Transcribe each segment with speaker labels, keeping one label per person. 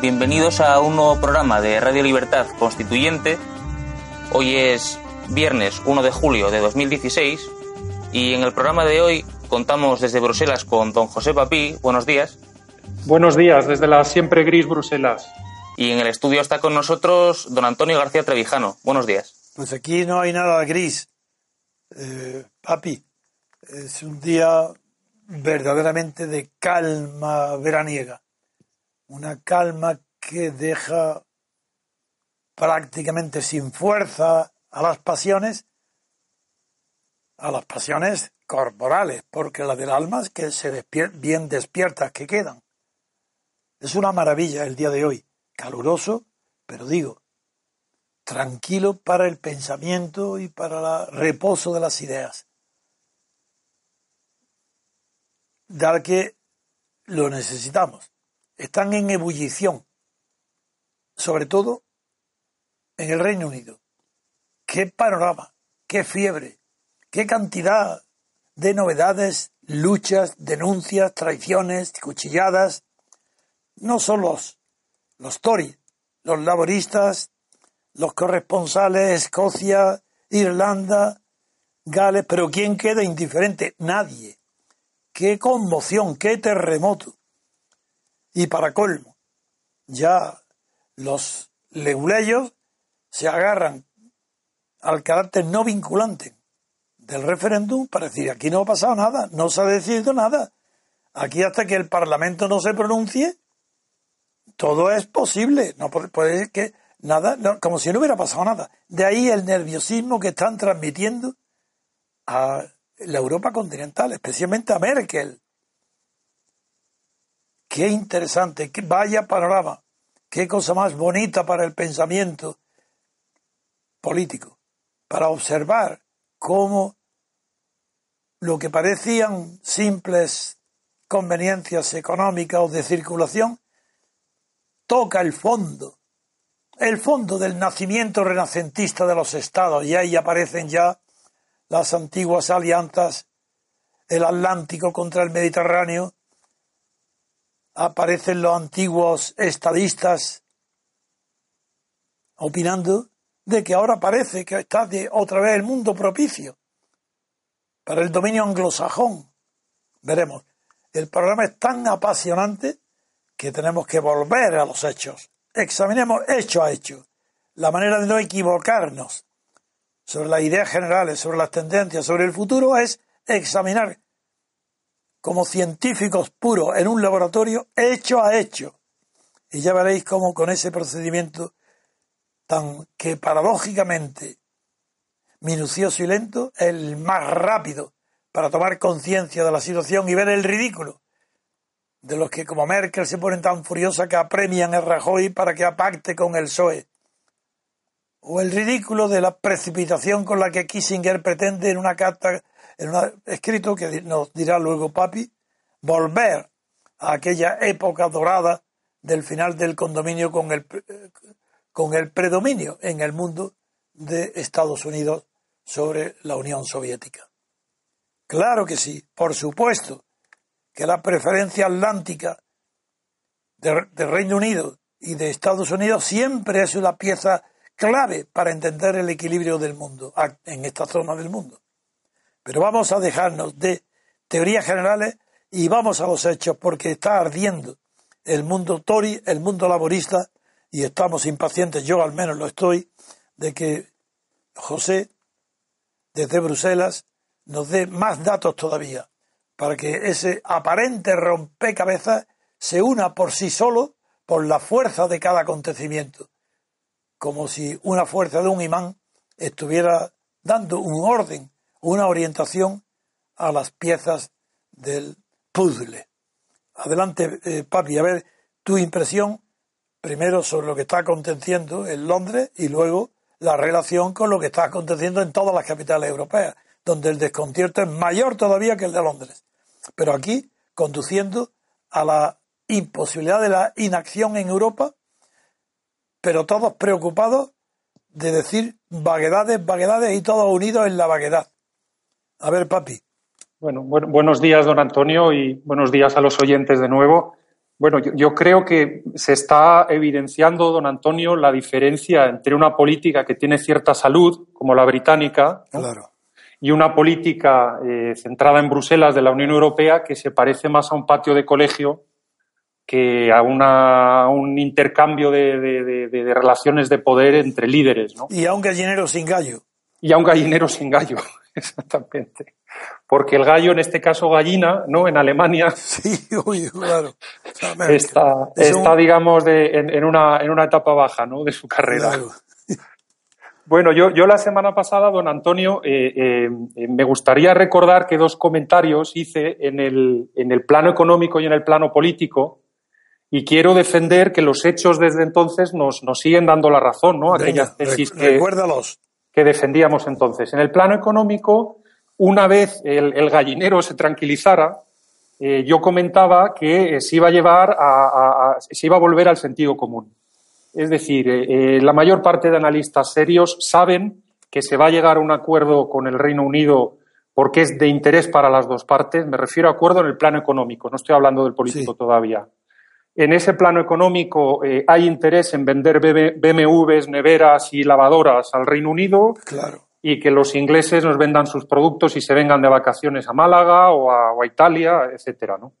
Speaker 1: Bienvenidos a un nuevo programa de Radio Libertad Constituyente. Hoy es viernes 1 de julio de 2016 y en el programa de hoy contamos desde Bruselas con don José Papí. Buenos días.
Speaker 2: Buenos días, desde la siempre gris Bruselas.
Speaker 1: Y en el estudio está con nosotros don Antonio García Trevijano. Buenos días.
Speaker 3: Pues aquí no hay nada gris. Eh, papi, es un día verdaderamente de calma veraniega una calma que deja prácticamente sin fuerza a las pasiones, a las pasiones corporales, porque las del alma es que se bien despiertas que quedan. Es una maravilla el día de hoy, caluroso, pero digo, tranquilo para el pensamiento y para el reposo de las ideas. Dado que lo necesitamos están en ebullición, sobre todo en el Reino Unido. Qué panorama, qué fiebre, qué cantidad de novedades, luchas, denuncias, traiciones, cuchilladas. No son los, los Tories, los laboristas, los corresponsales, Escocia, Irlanda, Gales, pero ¿quién queda indiferente? Nadie. Qué conmoción, qué terremoto. Y para colmo, ya los leguleyos se agarran al carácter no vinculante del referéndum para decir aquí no ha pasado nada, no se ha decidido nada. Aquí hasta que el Parlamento no se pronuncie, todo es posible. No puede que nada, como si no hubiera pasado nada. De ahí el nerviosismo que están transmitiendo a la Europa continental, especialmente a Merkel, Qué interesante, qué vaya panorama, qué cosa más bonita para el pensamiento político, para observar cómo lo que parecían simples conveniencias económicas o de circulación toca el fondo, el fondo del nacimiento renacentista de los estados, y ahí aparecen ya las antiguas alianzas, el Atlántico contra el Mediterráneo, aparecen los antiguos estadistas opinando de que ahora parece que está de otra vez el mundo propicio para el dominio anglosajón. Veremos. El programa es tan apasionante que tenemos que volver a los hechos. Examinemos hecho a hecho. La manera de no equivocarnos sobre las ideas generales, sobre las tendencias, sobre el futuro es examinar como científicos puros en un laboratorio hecho a hecho. Y ya veréis cómo con ese procedimiento tan que paradójicamente minucioso y lento, el más rápido para tomar conciencia de la situación y ver el ridículo de los que como Merkel se ponen tan furiosa que apremian a Rajoy para que apacte con el PSOE. O el ridículo de la precipitación con la que Kissinger pretende en una carta en un escrito que nos dirá luego Papi, volver a aquella época dorada del final del condominio con el, con el predominio en el mundo de Estados Unidos sobre la Unión Soviética. Claro que sí, por supuesto que la preferencia atlántica del de Reino Unido y de Estados Unidos siempre es una pieza clave para entender el equilibrio del mundo, en esta zona del mundo. Pero vamos a dejarnos de teorías generales y vamos a los hechos porque está ardiendo el mundo Tory, el mundo laborista y estamos impacientes, yo al menos lo estoy, de que José desde Bruselas nos dé más datos todavía para que ese aparente rompecabezas se una por sí solo por la fuerza de cada acontecimiento, como si una fuerza de un imán estuviera dando un orden, una orientación a las piezas del puzzle. Adelante, eh, papi, a ver tu impresión primero sobre lo que está aconteciendo en Londres y luego la relación con lo que está aconteciendo en todas las capitales europeas, donde el desconcierto es mayor todavía que el de Londres. Pero aquí, conduciendo a la imposibilidad de la inacción en Europa, pero todos preocupados de decir vaguedades, vaguedades y todos unidos en la vaguedad. A ver, papi.
Speaker 2: Bueno, buenos días, don Antonio, y buenos días a los oyentes de nuevo. Bueno, yo, creo que se está evidenciando, don Antonio, la diferencia entre una política que tiene cierta salud, como la británica, y una política eh, centrada en Bruselas de la Unión Europea que se parece más a un patio de colegio que a, una, un intercambio de, relaciones de poder entre líderes. ¿no?
Speaker 3: Y a un gallinero sin gallo.
Speaker 2: Y a un gallinero sin gallo, exactamente. Porque el gallo, en este caso gallina, ¿no? En Alemania.
Speaker 3: Sí, uy, claro.
Speaker 2: Está, está digamos, de, en, una, en una etapa baja, ¿no? De su carrera. Bueno, yo, yo la semana pasada, don Antonio, eh, eh, me gustaría recordar que dos comentarios hice en el, en el plano económico y en el plano político y quiero defender que los hechos desde entonces nos, nos siguen dando la razón, ¿no?
Speaker 3: Aquellas tesis que,
Speaker 2: que, defendíamos entonces. En el plano económico, una vez el, gallinero se tranquilizara, eh, yo comentaba que eh, se iba a llevar a, se iba a volver al sentido común. Es decir, eh, la mayor parte de analistas serios saben que se va a llegar a un acuerdo con el Reino Unido porque es de interés para las dos partes. Me refiero a acuerdo en el plano económico, no estoy hablando del político todavía. En ese plano económico eh, hay interés en vender BMWs, neveras y lavadoras al Reino Unido. Y que los ingleses nos vendan sus productos y se vengan de vacaciones a Málaga o a, Italia, etcétera, ¿no?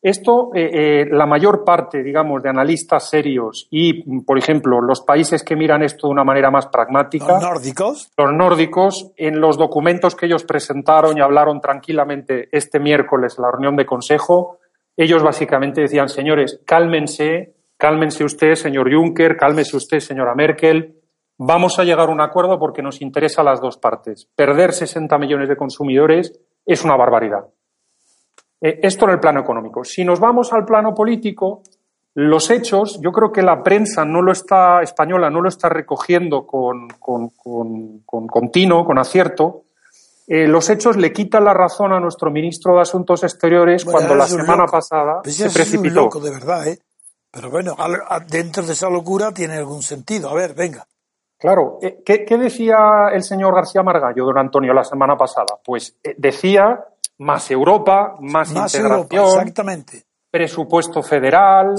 Speaker 2: Esto, eh, eh, la mayor parte, digamos, de analistas serios y, por ejemplo, los países que miran esto de una manera más pragmática.
Speaker 3: Los nórdicos.
Speaker 2: Los nórdicos, en los documentos que ellos presentaron y hablaron tranquilamente este miércoles en la reunión de consejo, ellos básicamente decían, señores, cálmense, cálmense usted, señor Juncker, cálmese usted, señora Merkel, vamos a llegar a un acuerdo porque nos interesa a las dos partes. Perder 60 millones de consumidores es una barbaridad. Eh, esto en el plano económico. Si nos vamos al plano político, los hechos, yo creo que la prensa no lo está, española no lo está recogiendo con, con, con, con con acierto, eh, los hechos le quitan la razón a nuestro ministro de Asuntos Exteriores cuando la semana pasada pues se precipitó. Un
Speaker 3: loco, de verdad, ¿eh? Pero bueno, dentro de esa locura tiene algún sentido. A ver, venga.
Speaker 2: Claro, eh, ¿qué, decía el señor García Margallo, don Antonio, la semana pasada? Pues eh, decía más Europa, más, más integración.
Speaker 3: exactamente
Speaker 2: presupuesto federal,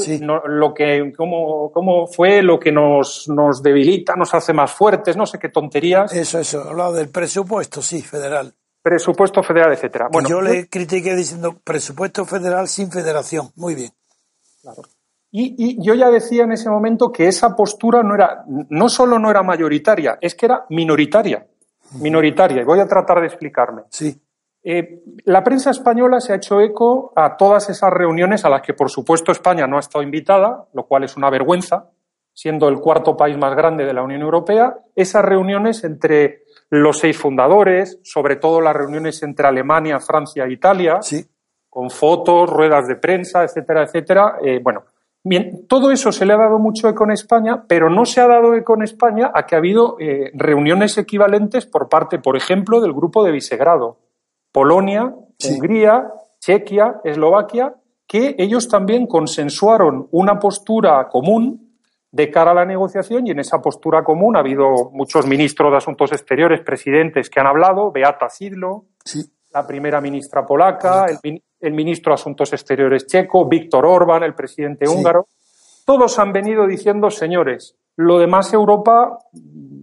Speaker 2: lo que, cómo, cómo fue lo que nos, nos debilita, nos hace más fuertes, no sé qué tonterías.
Speaker 3: Eso, eso, hablado del presupuesto, sí, federal.
Speaker 2: Presupuesto federal, etcétera.
Speaker 3: Bueno, yo le critiqué diciendo presupuesto federal sin federación. Muy bien.
Speaker 2: Claro. Y, y, yo ya decía en ese momento que esa postura no era, no solo no era mayoritaria, es que era minoritaria. Minoritaria. Y voy a tratar de explicarme.
Speaker 3: Sí.
Speaker 2: Eh, la prensa española se ha hecho eco a todas esas reuniones a las que, por supuesto, España no ha estado invitada, lo cual es una vergüenza, siendo el cuarto país más grande de la Unión Europea. Esas reuniones entre los seis fundadores, sobre todo las reuniones entre Alemania, Francia e Italia, con fotos, ruedas de prensa, etcétera, etcétera. Eh, bueno, bien, todo eso se le ha dado mucho eco en España, pero no se ha dado eco en España a que ha habido eh, reuniones equivalentes por parte, por ejemplo, del grupo de Visegrado Polonia, Hungría, Chequia, Eslovaquia, que ellos también consensuaron una postura común de cara a la negociación y en esa postura común ha habido muchos ministros de Asuntos Exteriores, presidentes que han hablado, Beata Sidlo, la primera ministra polaca, el, ministro de Asuntos Exteriores checo, Víctor Orbán, el presidente húngaro. Todos han venido diciendo, señores, lo demás Europa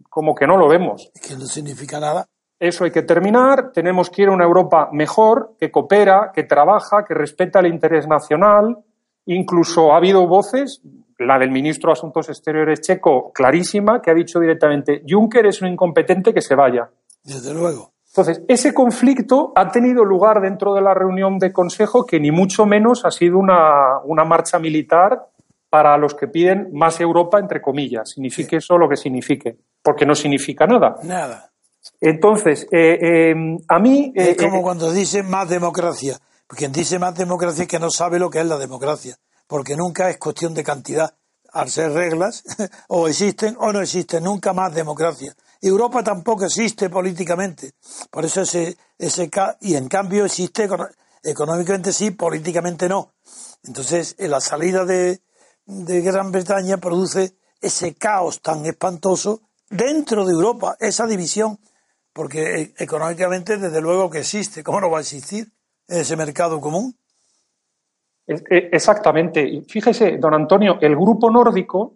Speaker 2: como que no lo vemos.
Speaker 3: Es que no significa nada.
Speaker 2: Eso hay que terminar. Tenemos que ir a una Europa mejor, que coopera, que trabaja, que respeta el interés nacional. Incluso ha habido voces, la del ministro de Asuntos Exteriores checo, clarísima, que ha dicho directamente, Juncker es un incompetente que se vaya.
Speaker 3: Desde luego.
Speaker 2: Entonces, ese conflicto ha tenido lugar dentro de la reunión de Consejo que ni mucho menos ha sido una, una marcha militar para los que piden más Europa, entre comillas, signifique eso lo que signifique, porque no significa nada.
Speaker 3: Nada.
Speaker 2: Entonces, eh, eh, a mí...
Speaker 3: es
Speaker 2: eh,
Speaker 3: como
Speaker 2: eh,
Speaker 3: cuando dicen más democracia. Quien dice más democracia es que no sabe lo que es la democracia, porque nunca es cuestión de cantidad. Al ser reglas, o existen o no existen, nunca más democracia. Europa tampoco existe políticamente. Por eso ese, ese y en cambio existe económicamente sí, políticamente no. Entonces, la salida de, de Gran Bretaña produce ese caos tan espantoso dentro de Europa, esa división, porque eh, económicamente desde luego que existe. ¿Cómo no va a existir ese mercado común?
Speaker 2: Eh, Exactamente. Fíjese, don Antonio, el grupo nórdico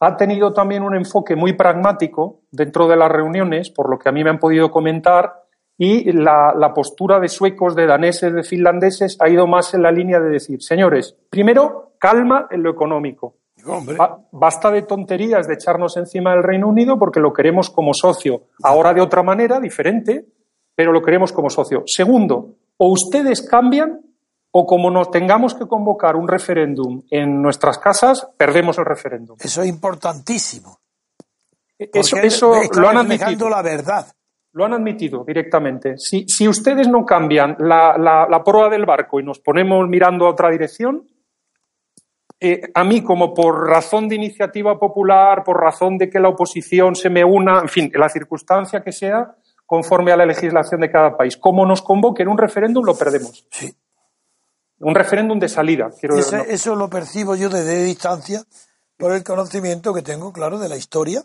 Speaker 2: ha tenido también un enfoque muy pragmático dentro de las reuniones, por lo que a mí me han podido comentar, y la, la postura de suecos, de daneses, de finlandeses ha ido más en la línea de decir, señores, primero, calma en lo económico.
Speaker 3: Hombre,
Speaker 2: Basta de tonterías de echarnos encima del Reino Unido porque lo queremos como socio. Ahora de otra manera, diferente, pero lo queremos como socio. Segundo, o ustedes cambian o como nos tengamos que convocar un referéndum en nuestras casas, perdemos el referéndum.
Speaker 3: eso es importantísimo.
Speaker 2: Eso,
Speaker 3: porque
Speaker 2: eso lo han admitido.
Speaker 3: la verdad.
Speaker 2: Lo han admitido directamente. Si, si ustedes no cambian la, la, la proa del barco y nos ponemos mirando a otra dirección, eh, a mí, como por razón de iniciativa popular, por razón de que la oposición se me una, en fin, la circunstancia que sea, conforme a la legislación de cada país, como nos convoquen un referéndum, lo perdemos.
Speaker 3: Sí.
Speaker 2: Un referéndum de salida, quiero
Speaker 3: Ese-. Eso lo percibo yo desde distancia por el conocimiento que tengo, claro, de la historia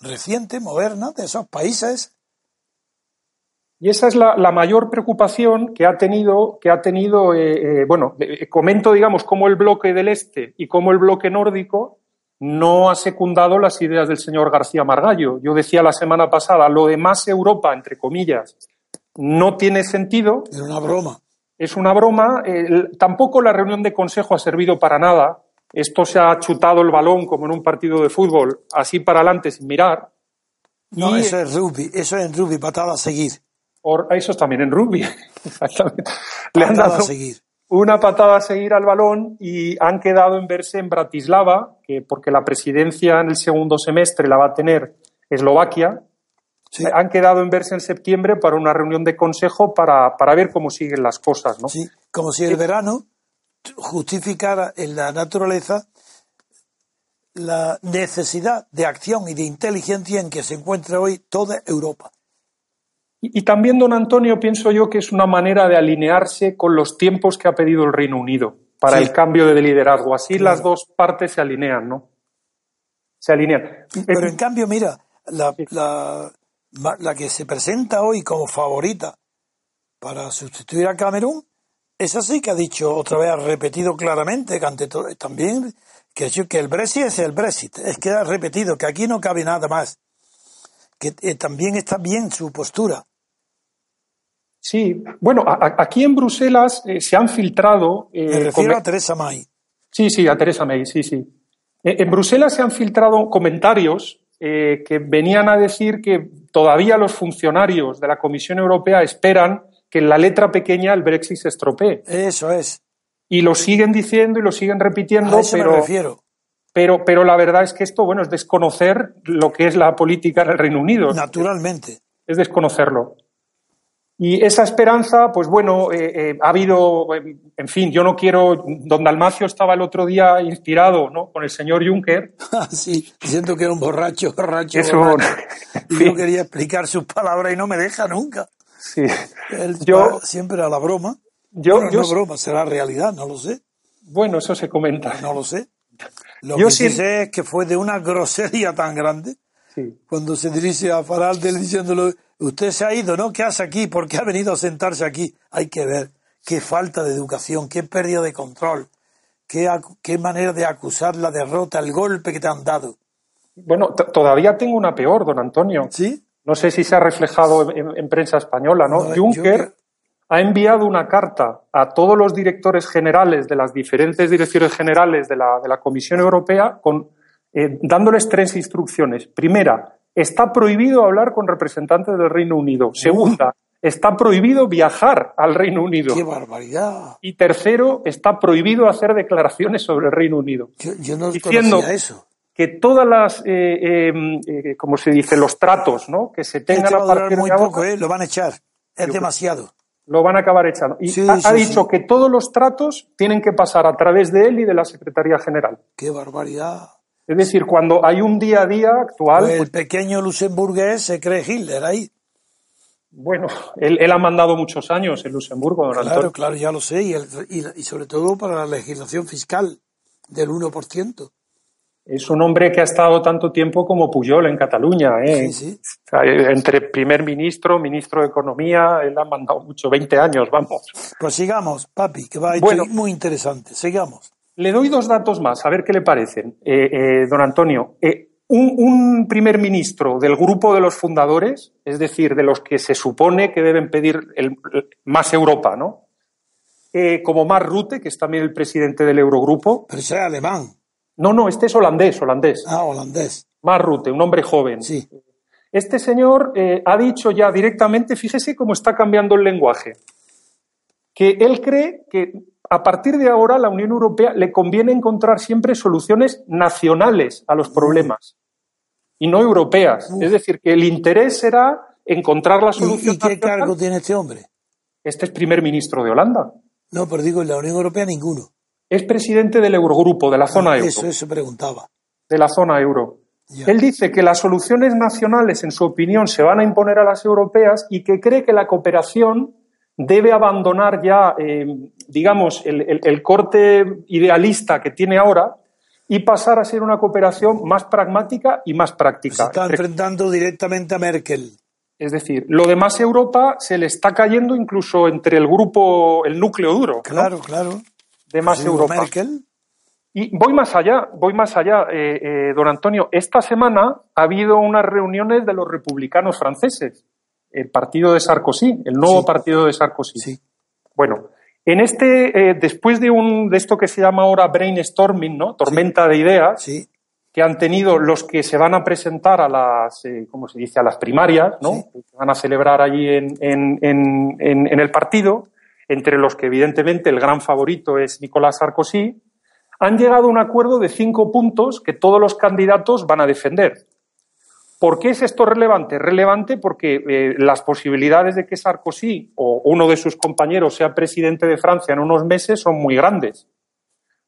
Speaker 3: reciente, moderna, de esos países.
Speaker 2: Y esa es la, la mayor preocupación que ha tenido, que ha tenido eh, eh, bueno, eh, comento, digamos, cómo el bloque del este y cómo el bloque nórdico no ha secundado las ideas del señor García Margallo. Yo decía la semana pasada, lo de más Europa, entre comillas, no tiene sentido,
Speaker 3: Era una broma.
Speaker 2: es una broma. tampoco la reunión de consejo ha servido para nada. Esto se ha chutado el balón como en un partido de fútbol, así para adelante sin mirar.
Speaker 3: No,
Speaker 2: Y-
Speaker 3: eso es rugby, eso es en rugby, patada a seguir.
Speaker 2: Or- eso es también en rugby. Exactamente. Le han dado
Speaker 3: seguir.
Speaker 2: una patada a seguir al balón y han quedado en verse en Bratislava, que porque la presidencia en el segundo semestre la va a tener Eslovaquia.
Speaker 3: Sí.
Speaker 2: Han quedado en verse en septiembre para una reunión de consejo para, para ver cómo siguen las cosas, ¿no?
Speaker 3: Sí, como si el verano justificara en la naturaleza la necesidad de acción y de inteligencia en que se encuentra hoy toda Europa.
Speaker 2: Y, y también, don Antonio, pienso yo que es una manera de alinearse con los tiempos que ha pedido el Reino Unido para
Speaker 3: Sí.
Speaker 2: el cambio de liderazgo. Así
Speaker 3: Claro.
Speaker 2: las dos partes se alinean, ¿no? Se alinean.
Speaker 3: Pero en cambio, mira, la, la, la que se presenta hoy como favorita para sustituir a Camerún, esa sí que ha dicho otra vez, ha repetido claramente que ante todo, también que, que el Brexit es el Brexit, es que ha repetido que aquí no cabe nada más, que eh, también está bien su postura.
Speaker 2: Sí, bueno, a- aquí en Bruselas eh, se han filtrado. eh,
Speaker 3: Me refiero a Teresa May.
Speaker 2: Sí, sí, a Teresa May, sí, sí. Eh, en Bruselas se han filtrado comentarios eh, que venían a decir que todavía los funcionarios de la Comisión Europea esperan que en la letra pequeña el Brexit se estropee.
Speaker 3: Eso es,
Speaker 2: Y lo siguen diciendo y lo siguen repitiendo,
Speaker 3: a eso me
Speaker 2: pero,
Speaker 3: refiero.
Speaker 2: pero, pero la verdad es que esto, bueno, es desconocer lo que es la política en el Reino Unido.
Speaker 3: Naturalmente.
Speaker 2: es desconocerlo. Y esa esperanza, pues bueno, eh, eh, ha habido, en fin, yo no quiero, don Dalmacio estaba el otro día inspirado, ¿no? Con el señor Juncker.
Speaker 3: sí, diciendo que era un borracho, borracho,
Speaker 2: Eso,
Speaker 3: borracho. Y
Speaker 2: sí.
Speaker 3: yo quería explicar sus palabras y no me deja nunca.
Speaker 2: Sí.
Speaker 3: Él
Speaker 2: Yo-
Speaker 3: siempre a la broma.
Speaker 2: Yo,
Speaker 3: Bueno,
Speaker 2: yo-
Speaker 3: no broma, será realidad, no lo sé,
Speaker 2: bueno, eso se comenta.
Speaker 3: no lo sé. Lo
Speaker 2: Yo
Speaker 3: que sí sé es que fue de una grosería tan grande
Speaker 2: Sí.
Speaker 3: cuando se dirige a Faraldel diciéndole, usted se ha ido, ¿no? ¿Qué hace aquí? ¿Por qué ha venido a sentarse aquí? Hay que ver qué falta de educación, qué pérdida de control, qué, qué manera de acusar la derrota, el golpe que te han dado.
Speaker 2: Bueno, todavía tengo una peor, don Antonio.
Speaker 3: ¿Sí?
Speaker 2: No sé si se ha reflejado en, prensa española, ¿no? Juncker ha enviado una carta a todos los directores generales de las diferentes direcciones generales de la, de la Comisión Europea con, eh, dándoles tres instrucciones. Primera, está prohibido hablar con representantes del Reino Unido. Segunda, está prohibido viajar al Reino Unido.
Speaker 3: ¡Qué barbaridad!
Speaker 2: Y tercero, está prohibido hacer declaraciones sobre el Reino Unido.
Speaker 3: Yo, no diciendo eso.
Speaker 2: Que todas las, eh, em, eh, como se dice, los tratos, ¿no? Que se tengan
Speaker 3: este a partir muy poco, ¿eh? Lo van a echar. Es demasiado.
Speaker 2: Lo van a acabar echando. Y ha, dicho que todos los tratos tienen que pasar a través de él y de la Secretaría General.
Speaker 3: ¡Qué barbaridad!
Speaker 2: Es decir, cuando hay un día a día actual.
Speaker 3: Pues el pequeño luxemburgués se cree Hitler ahí.
Speaker 2: Bueno, él, ha mandado muchos años en Luxemburgo,
Speaker 3: don Claro, claro, ya lo sé, y, sobre todo para la legislación fiscal del 1%.
Speaker 2: Es un hombre que ha estado tanto tiempo como Puyol en Cataluña. ¿eh? Sí, sí. entre primer ministro, ministro de Economía, él ha mandado mucho, 20 años, vamos.
Speaker 3: Pues sigamos, papi, que va a
Speaker 2: bueno,
Speaker 3: muy interesante. Sigamos.
Speaker 2: Le doy dos datos más, a ver qué le parecen, eh, eh, don Antonio. Eh, un, primer ministro del grupo de los fundadores, es decir, de los que se supone que deben pedir el, más Europa, ¿no? Como Mark Rutte, que es también el presidente del Eurogrupo.
Speaker 3: Pero ese es alemán.
Speaker 2: No, no, este es holandés, holandés.
Speaker 3: Ah, holandés.
Speaker 2: Mark Rutte, un hombre joven.
Speaker 3: Sí.
Speaker 2: Este señor ha dicho ya directamente, fíjese cómo está cambiando el lenguaje, que él cree que a partir de ahora la Unión Europea le conviene encontrar siempre soluciones nacionales a los problemas y no europeas. Es decir, que el interés será encontrar la solución.
Speaker 3: ¿Y, qué cargo tiene este hombre?
Speaker 2: Este es primer ministro de Holanda.
Speaker 3: No, pero digo, en la Unión Europea ninguno.
Speaker 2: Es presidente del Eurogrupo, de la zona euro.
Speaker 3: Eso, eso preguntaba.
Speaker 2: De la zona euro. Él dice que las soluciones nacionales, en su opinión, se van a imponer a las europeas y que cree que la cooperación debe abandonar ya, eh, digamos, el, corte idealista que tiene ahora y pasar a ser una cooperación más pragmática y más práctica. Se
Speaker 3: está enfrentando directamente a Merkel.
Speaker 2: Es decir, lo demás Europa se le está cayendo incluso entre el grupo, el núcleo duro.
Speaker 3: Claro, claro.
Speaker 2: De más Europa. Merkel. Y voy más allá, voy más allá, eh, eh, don Antonio. Esta semana ha habido unas reuniones de los republicanos franceses, el partido de Sarkozy, el nuevo partido de Sarkozy.
Speaker 3: Sí.
Speaker 2: Bueno, en este, eh, después de, un, de esto que se llama ahora brainstorming, ¿no? Tormenta de ideas, que han tenido los que se van a presentar a las, eh, ¿cómo se dice?, a las primarias, ¿no? Que van a celebrar allí en, en, en, en, el partido, entre los que evidentemente el gran favorito es Nicolás Sarkozy, han llegado a un acuerdo de cinco puntos que todos los candidatos van a defender. ¿Por qué es esto relevante? Relevante porque eh, las posibilidades de que Sarkozy o uno de sus compañeros sea presidente de Francia en unos meses son muy grandes.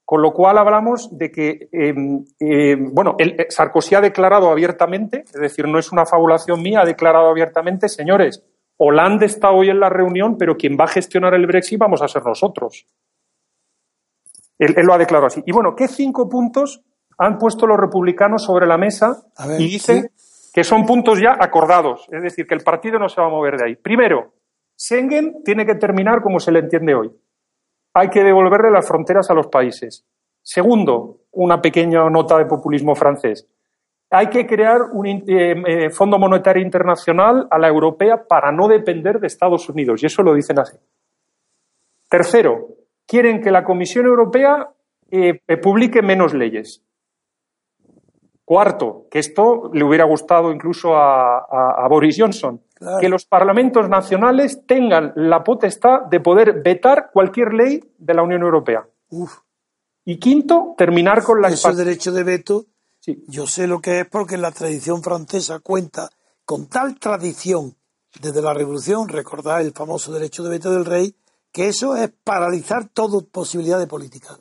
Speaker 2: Con lo cual hablamos de que, em, em, bueno, eh, Sarkozy ha declarado abiertamente, es decir, no es una fabulación mía, ha declarado abiertamente, señores, Hollande está hoy en la reunión, pero quien va a gestionar el Brexit vamos a ser nosotros. Él, lo ha declarado así. Y bueno, ¿qué cinco puntos han puesto los republicanos sobre la mesa y dicen que son puntos ya acordados, es decir, que el partido no se va a mover de ahí. Primero, Schengen tiene que terminar como se le entiende hoy. Hay que devolverle las fronteras a los países. Segundo, una pequeña nota de populismo francés. Hay que crear un eh, eh, Fondo Monetario Internacional a la europea para no depender de Estados Unidos, y eso lo dicen así. Tercero, quieren que la Comisión Europea eh, publique menos leyes. Cuarto, que esto le hubiera gustado incluso a, Boris Johnson, que los parlamentos nacionales tengan la potestad de poder vetar cualquier ley de la Unión Europea. Y quinto, terminar con la...
Speaker 3: Ese derecho de veto, yo sé lo que es porque la tradición francesa cuenta con tal tradición desde la Revolución, recordad el famoso derecho de veto del rey, que eso es paralizar toda posibilidad de política.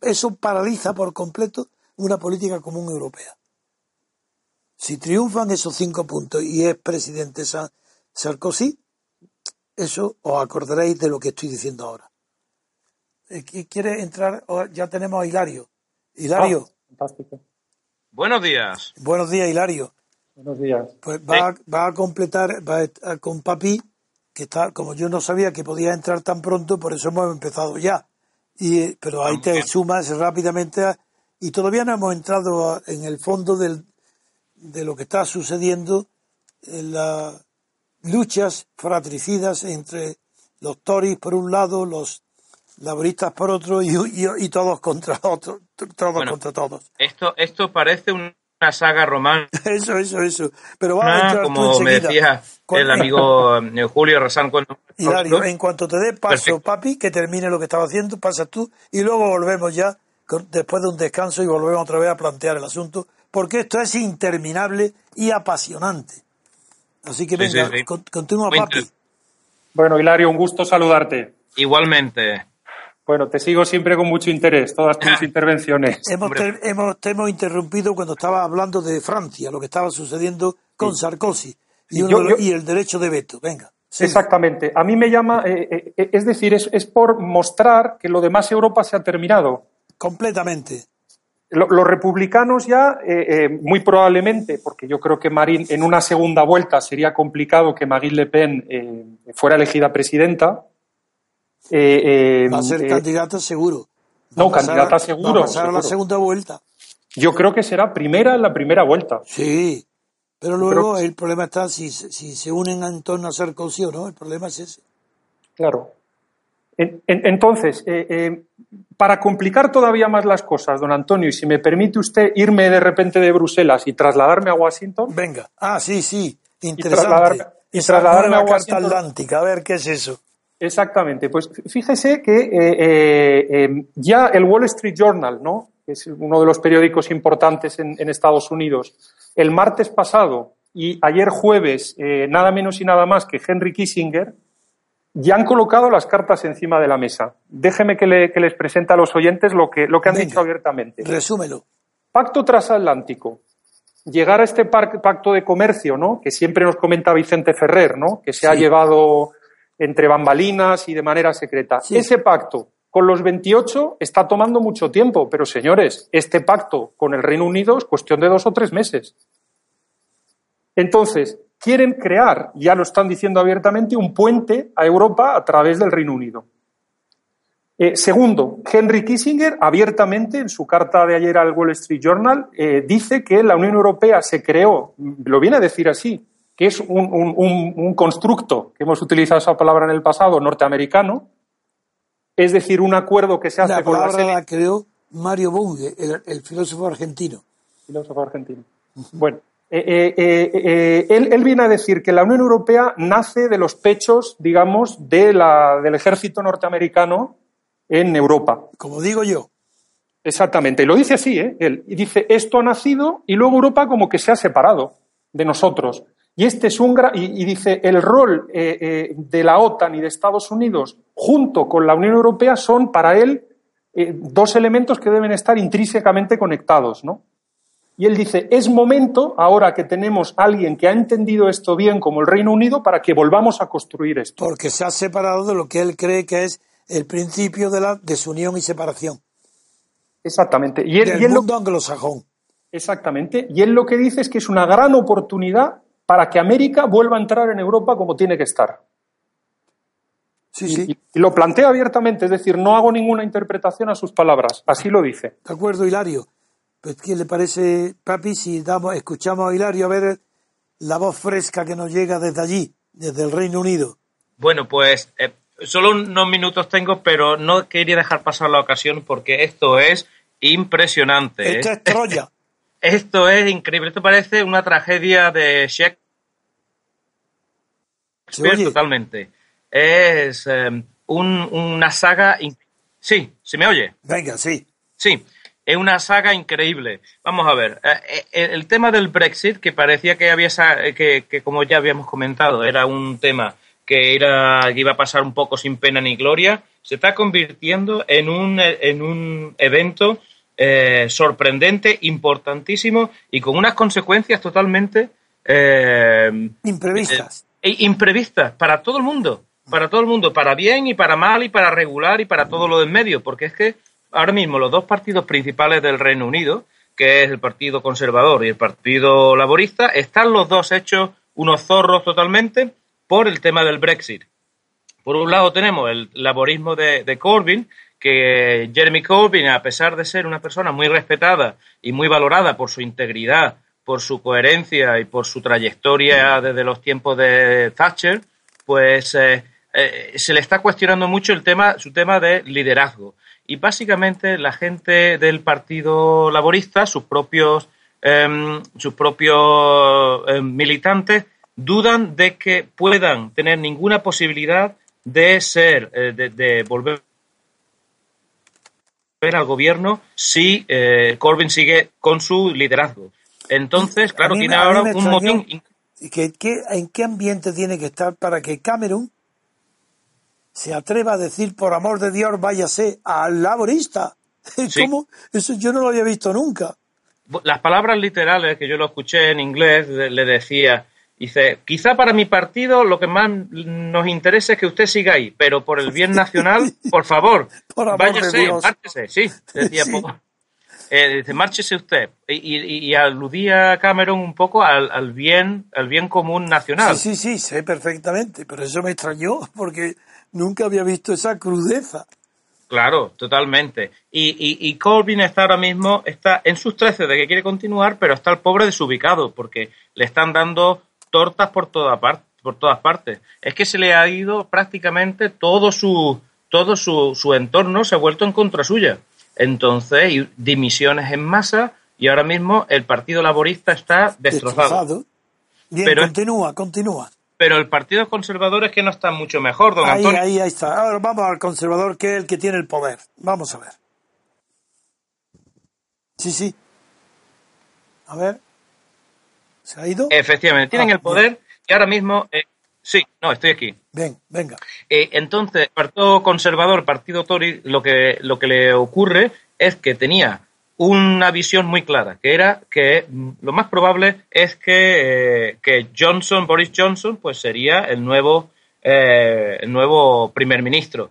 Speaker 3: Eso paraliza por completo una política común europea. Si triunfan esos cinco puntos y es presidente Sarkozy, eso os acordaréis de lo que estoy diciendo ahora. Eh, ¿Quiere entrar? Ya tenemos a Hilario. Hilario.
Speaker 2: Ah, fantástico.
Speaker 4: Buenos días.
Speaker 3: Buenos días, Hilario.
Speaker 2: Buenos días.
Speaker 3: Pues va, a completar va con Papi, que está, como yo no sabía que podía entrar tan pronto, por eso hemos empezado ya. Y, pero ahí te sumas rápidamente a, y todavía no hemos entrado en el fondo del, de lo que está sucediendo eh, las luchas fratricidas entre los Tories por un lado, los laboristas por otro y, y, todos contra otros, todos contra todos.
Speaker 4: Esto, esto parece una saga romántica.
Speaker 3: Eso, eso, eso. Pero
Speaker 4: va a entrar como me decía el amigo eh, Julio Rasán cuando...
Speaker 3: Hilario, en cuanto te dé paso, papi, que termine lo que estaba haciendo, pasas tú y luego volvemos ya, después de un descanso, y volvemos otra vez a plantear el asunto, porque esto es interminable y apasionante. Así que venga, continúa, papi.
Speaker 2: Bueno, Hilario, un gusto saludarte.
Speaker 4: Igualmente.
Speaker 2: Bueno, te sigo siempre con mucho interés, todas tus intervenciones.
Speaker 3: Hemos, hemos, te hemos interrumpido cuando estaba hablando de Francia, lo que estaba sucediendo con Sarkozy y, y, el derecho de veto. Venga.
Speaker 2: Exactamente. A mí me llama, eh, eh, es decir, es, es, por mostrar que lo demás Europa se ha terminado.
Speaker 3: Completamente.
Speaker 2: los republicanos ya, eh, muy probablemente, porque yo creo que Marine en una segunda vuelta sería complicado que Marine Le Pen fuera elegida presidenta.
Speaker 3: Va a ser candidata seguro.
Speaker 2: no, candidata seguro. Va a
Speaker 3: pasar a la segunda vuelta.
Speaker 2: Yo creo que será primera en la primera vuelta.
Speaker 3: Sí. Pero luego el problema está si, si se unen en torno a Sarkozy o no, el problema es ese.
Speaker 2: Claro. entonces, eh, eh, para complicar todavía más las cosas, don Antonio, y si me permite usted irme de repente de Bruselas y trasladarme a Washington.
Speaker 3: Venga. Ah, sí, sí. Interesante. Y trasladarme, a Washington. Atlántica, a ver qué es eso.
Speaker 2: Exactamente. Pues fíjese que eh, ya el Wall Street Journal, ¿no? que es uno de los periódicos importantes en, Estados Unidos, el martes pasado y ayer jueves, eh, nada menos y nada más que Henry Kissinger, ya han colocado las cartas encima de la mesa. Déjeme que, les presente a los oyentes lo que, lo que han dicho abiertamente.
Speaker 3: Resúmelo.
Speaker 2: Pacto transatlántico. Llegar a este pacto de comercio, ¿no? Que siempre nos comenta Vicente Ferrer, ¿no? Que se ha llevado entre bambalinas y de manera secreta. Ese pacto con los 28 está tomando mucho tiempo, pero señores, este pacto con el Reino Unido es cuestión de dos o tres meses. Entonces, quieren crear, ya lo están diciendo abiertamente, un puente a Europa a través del Reino Unido. Eh, segundo, Henry Kissinger abiertamente en su carta de ayer al Wall Street Journal eh, dice que la Unión Europea se creó, lo viene a decir así, que es un, un constructo, que hemos utilizado esa palabra en el pasado, norteamericano, es decir, un acuerdo que se hace
Speaker 3: la
Speaker 2: con
Speaker 3: la la creó Mario Bunge, el, filósofo argentino.
Speaker 2: Filósofo argentino. Bueno, eh, eh, eh, él, viene a decir que la Unión Europea nace de los pechos, digamos, de la, del ejército norteamericano en Europa.
Speaker 3: Como digo yo.
Speaker 2: Exactamente, y lo dice así, ¿eh? Él dice, esto ha nacido y luego Europa como que se ha separado de nosotros. Y este es un y, dice el rol eh, eh, de la OTAN y de Estados Unidos junto con la Unión Europea son para él eh, dos elementos que deben estar intrínsecamente conectados, ¿no? Y él dice es momento ahora que tenemos a alguien que ha entendido esto bien como el Reino Unido para que volvamos a construir esto.
Speaker 3: Porque se ha separado de lo que él cree que es el principio de la desunión y separación.
Speaker 2: Exactamente.
Speaker 3: Y él, Del mundo anglosajón.
Speaker 2: Exactamente. Y él lo que dice es que es una gran oportunidad para que América vuelva a entrar en Europa como tiene que estar.
Speaker 3: Sí, sí.
Speaker 2: Y, lo plantea abiertamente, es decir, no hago ninguna interpretación a sus palabras, así lo dice.
Speaker 3: De acuerdo, Hilario. Pues, ¿Qué le parece, papi, si damos, escuchamos a Hilario a ver la voz fresca que nos llega desde allí, desde el Reino Unido?
Speaker 4: Bueno, pues eh, solo unos minutos tengo, pero no quería dejar pasar la ocasión porque esto es impresionante.
Speaker 3: Esto ¿eh? es Troya.
Speaker 4: Esto es increíble. Esto parece una tragedia de Shakespeare totalmente. Es em, una saga. Sí, ¿se me oye?
Speaker 3: Venga, sí.
Speaker 4: Sí, es una saga increíble. Vamos a ver. Eh, eh, el tema del Brexit, que parecía que había. Que, que, como ya habíamos comentado, era un tema que, era, que iba a pasar un poco sin pena ni gloria, se está convirtiendo en un, en un evento eh, sorprendente, importantísimo y con unas consecuencias totalmente
Speaker 3: eh, imprevistas.
Speaker 4: Eh, imprevistas para todo el mundo, para todo el mundo, para bien y para mal y para regular y para todo lo del medio, porque es que ahora mismo los dos partidos principales del Reino Unido, que es el Partido Conservador y el Partido Laborista, están los dos hechos unos zorros totalmente por el tema del Brexit. Por un lado tenemos el laborismo de Corbyn, que Jeremy Corbyn, a pesar de ser una persona muy respetada y muy valorada por su integridad, por su coherencia y por su trayectoria desde los tiempos de Thatcher, pues eh, eh, se le está cuestionando mucho el tema, su tema de liderazgo. Y básicamente la gente del Partido Laborista, sus propios, em, sus propios em, militantes, dudan de que puedan tener ninguna posibilidad de ser, eh, de, volver al gobierno si eh, Corbyn sigue con su liderazgo. Entonces, claro, tiene ahora un motín.
Speaker 3: ¿En qué ambiente tiene que estar para que Cameron se atreva a decir, por amor de Dios, váyase al laborista? ¿Cómo? Eso yo no lo había visto nunca.
Speaker 4: Las palabras literales que yo lo escuché en inglés le decía, Dice, quizá para mi partido lo que más nos interesa es que usted siga ahí, pero por el bien nacional, por favor, váyase, márchese, sí, decía eh, dice, márchese usted. Y, aludía a Cameron un poco al, bien, al bien común nacional.
Speaker 3: Sí, sí, sí, sé perfectamente, pero eso me extrañó porque nunca había visto esa crudeza.
Speaker 4: Claro, totalmente. Y, y, y Corbyn está ahora mismo, está en sus trece de que quiere continuar, pero está el pobre desubicado, porque le están dando tortas por, toda por todas partes. Es que se le ha ido prácticamente todo su, todo su, su entorno, se ha vuelto en contra suya. Entonces, dimisiones en masa y ahora mismo el Partido Laborista está destrozado.
Speaker 3: Bien, pero, continúa, continúa.
Speaker 4: Pero el Partido Conservador es que no está mucho mejor, don
Speaker 3: ahí,
Speaker 4: Antonio.
Speaker 3: Ahí, ahí está. Ahora vamos al conservador, que es el que tiene el poder. Vamos a ver. Sí, sí. A ver. ¿Se ha ido?
Speaker 4: Efectivamente, tienen ah, el poder y ahora mismo. Eh, sí, no, estoy aquí.
Speaker 3: Ven, venga.
Speaker 4: Eh, entonces, el Partido Conservador, Partido Tory, lo que, lo que le ocurre es que tenía una visión muy clara, que era que mm, lo más probable es que, eh, que Johnson, Boris Johnson, pues sería el nuevo, el nuevo primer ministro.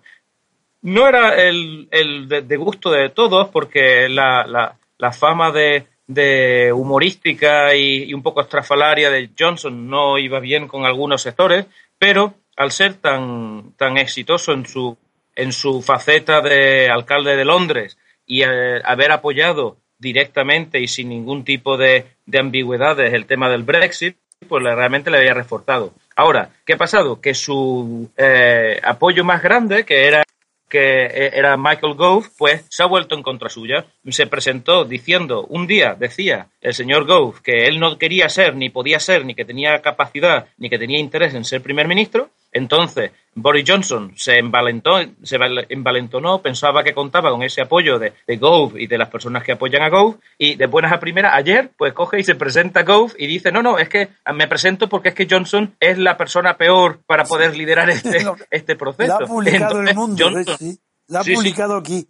Speaker 4: No era el, el de, gusto de todos, porque la, la, la fama de, de humorística y, un poco estrafalaria de Johnson no iba bien con algunos sectores, pero al ser tan, tan exitoso en su, en su faceta de alcalde de Londres y eh, haber apoyado directamente y sin ningún tipo de, de ambigüedades el tema del Brexit, pues realmente le había reforzado. Ahora, ¿qué ha pasado? Que su eh, apoyo más grande, que era que eh, era Michael Gove, pues se ha vuelto en contra suya. Se presentó diciendo, un día decía el señor Gove que él no quería ser, ni podía ser, ni que tenía capacidad, ni que tenía interés en ser primer ministro, entonces, Boris Johnson se envalentó, se envalentonó, pensaba que contaba con ese apoyo de, Gove y de las personas que apoyan a Gove, y de buenas a primeras, ayer, pues coge y se presenta a Gove y dice, no, no, es que me presento porque es que Johnson es la persona peor para poder liderar este, este proceso.
Speaker 3: La ha publicado el mundo, Johnson, La ha publicado aquí.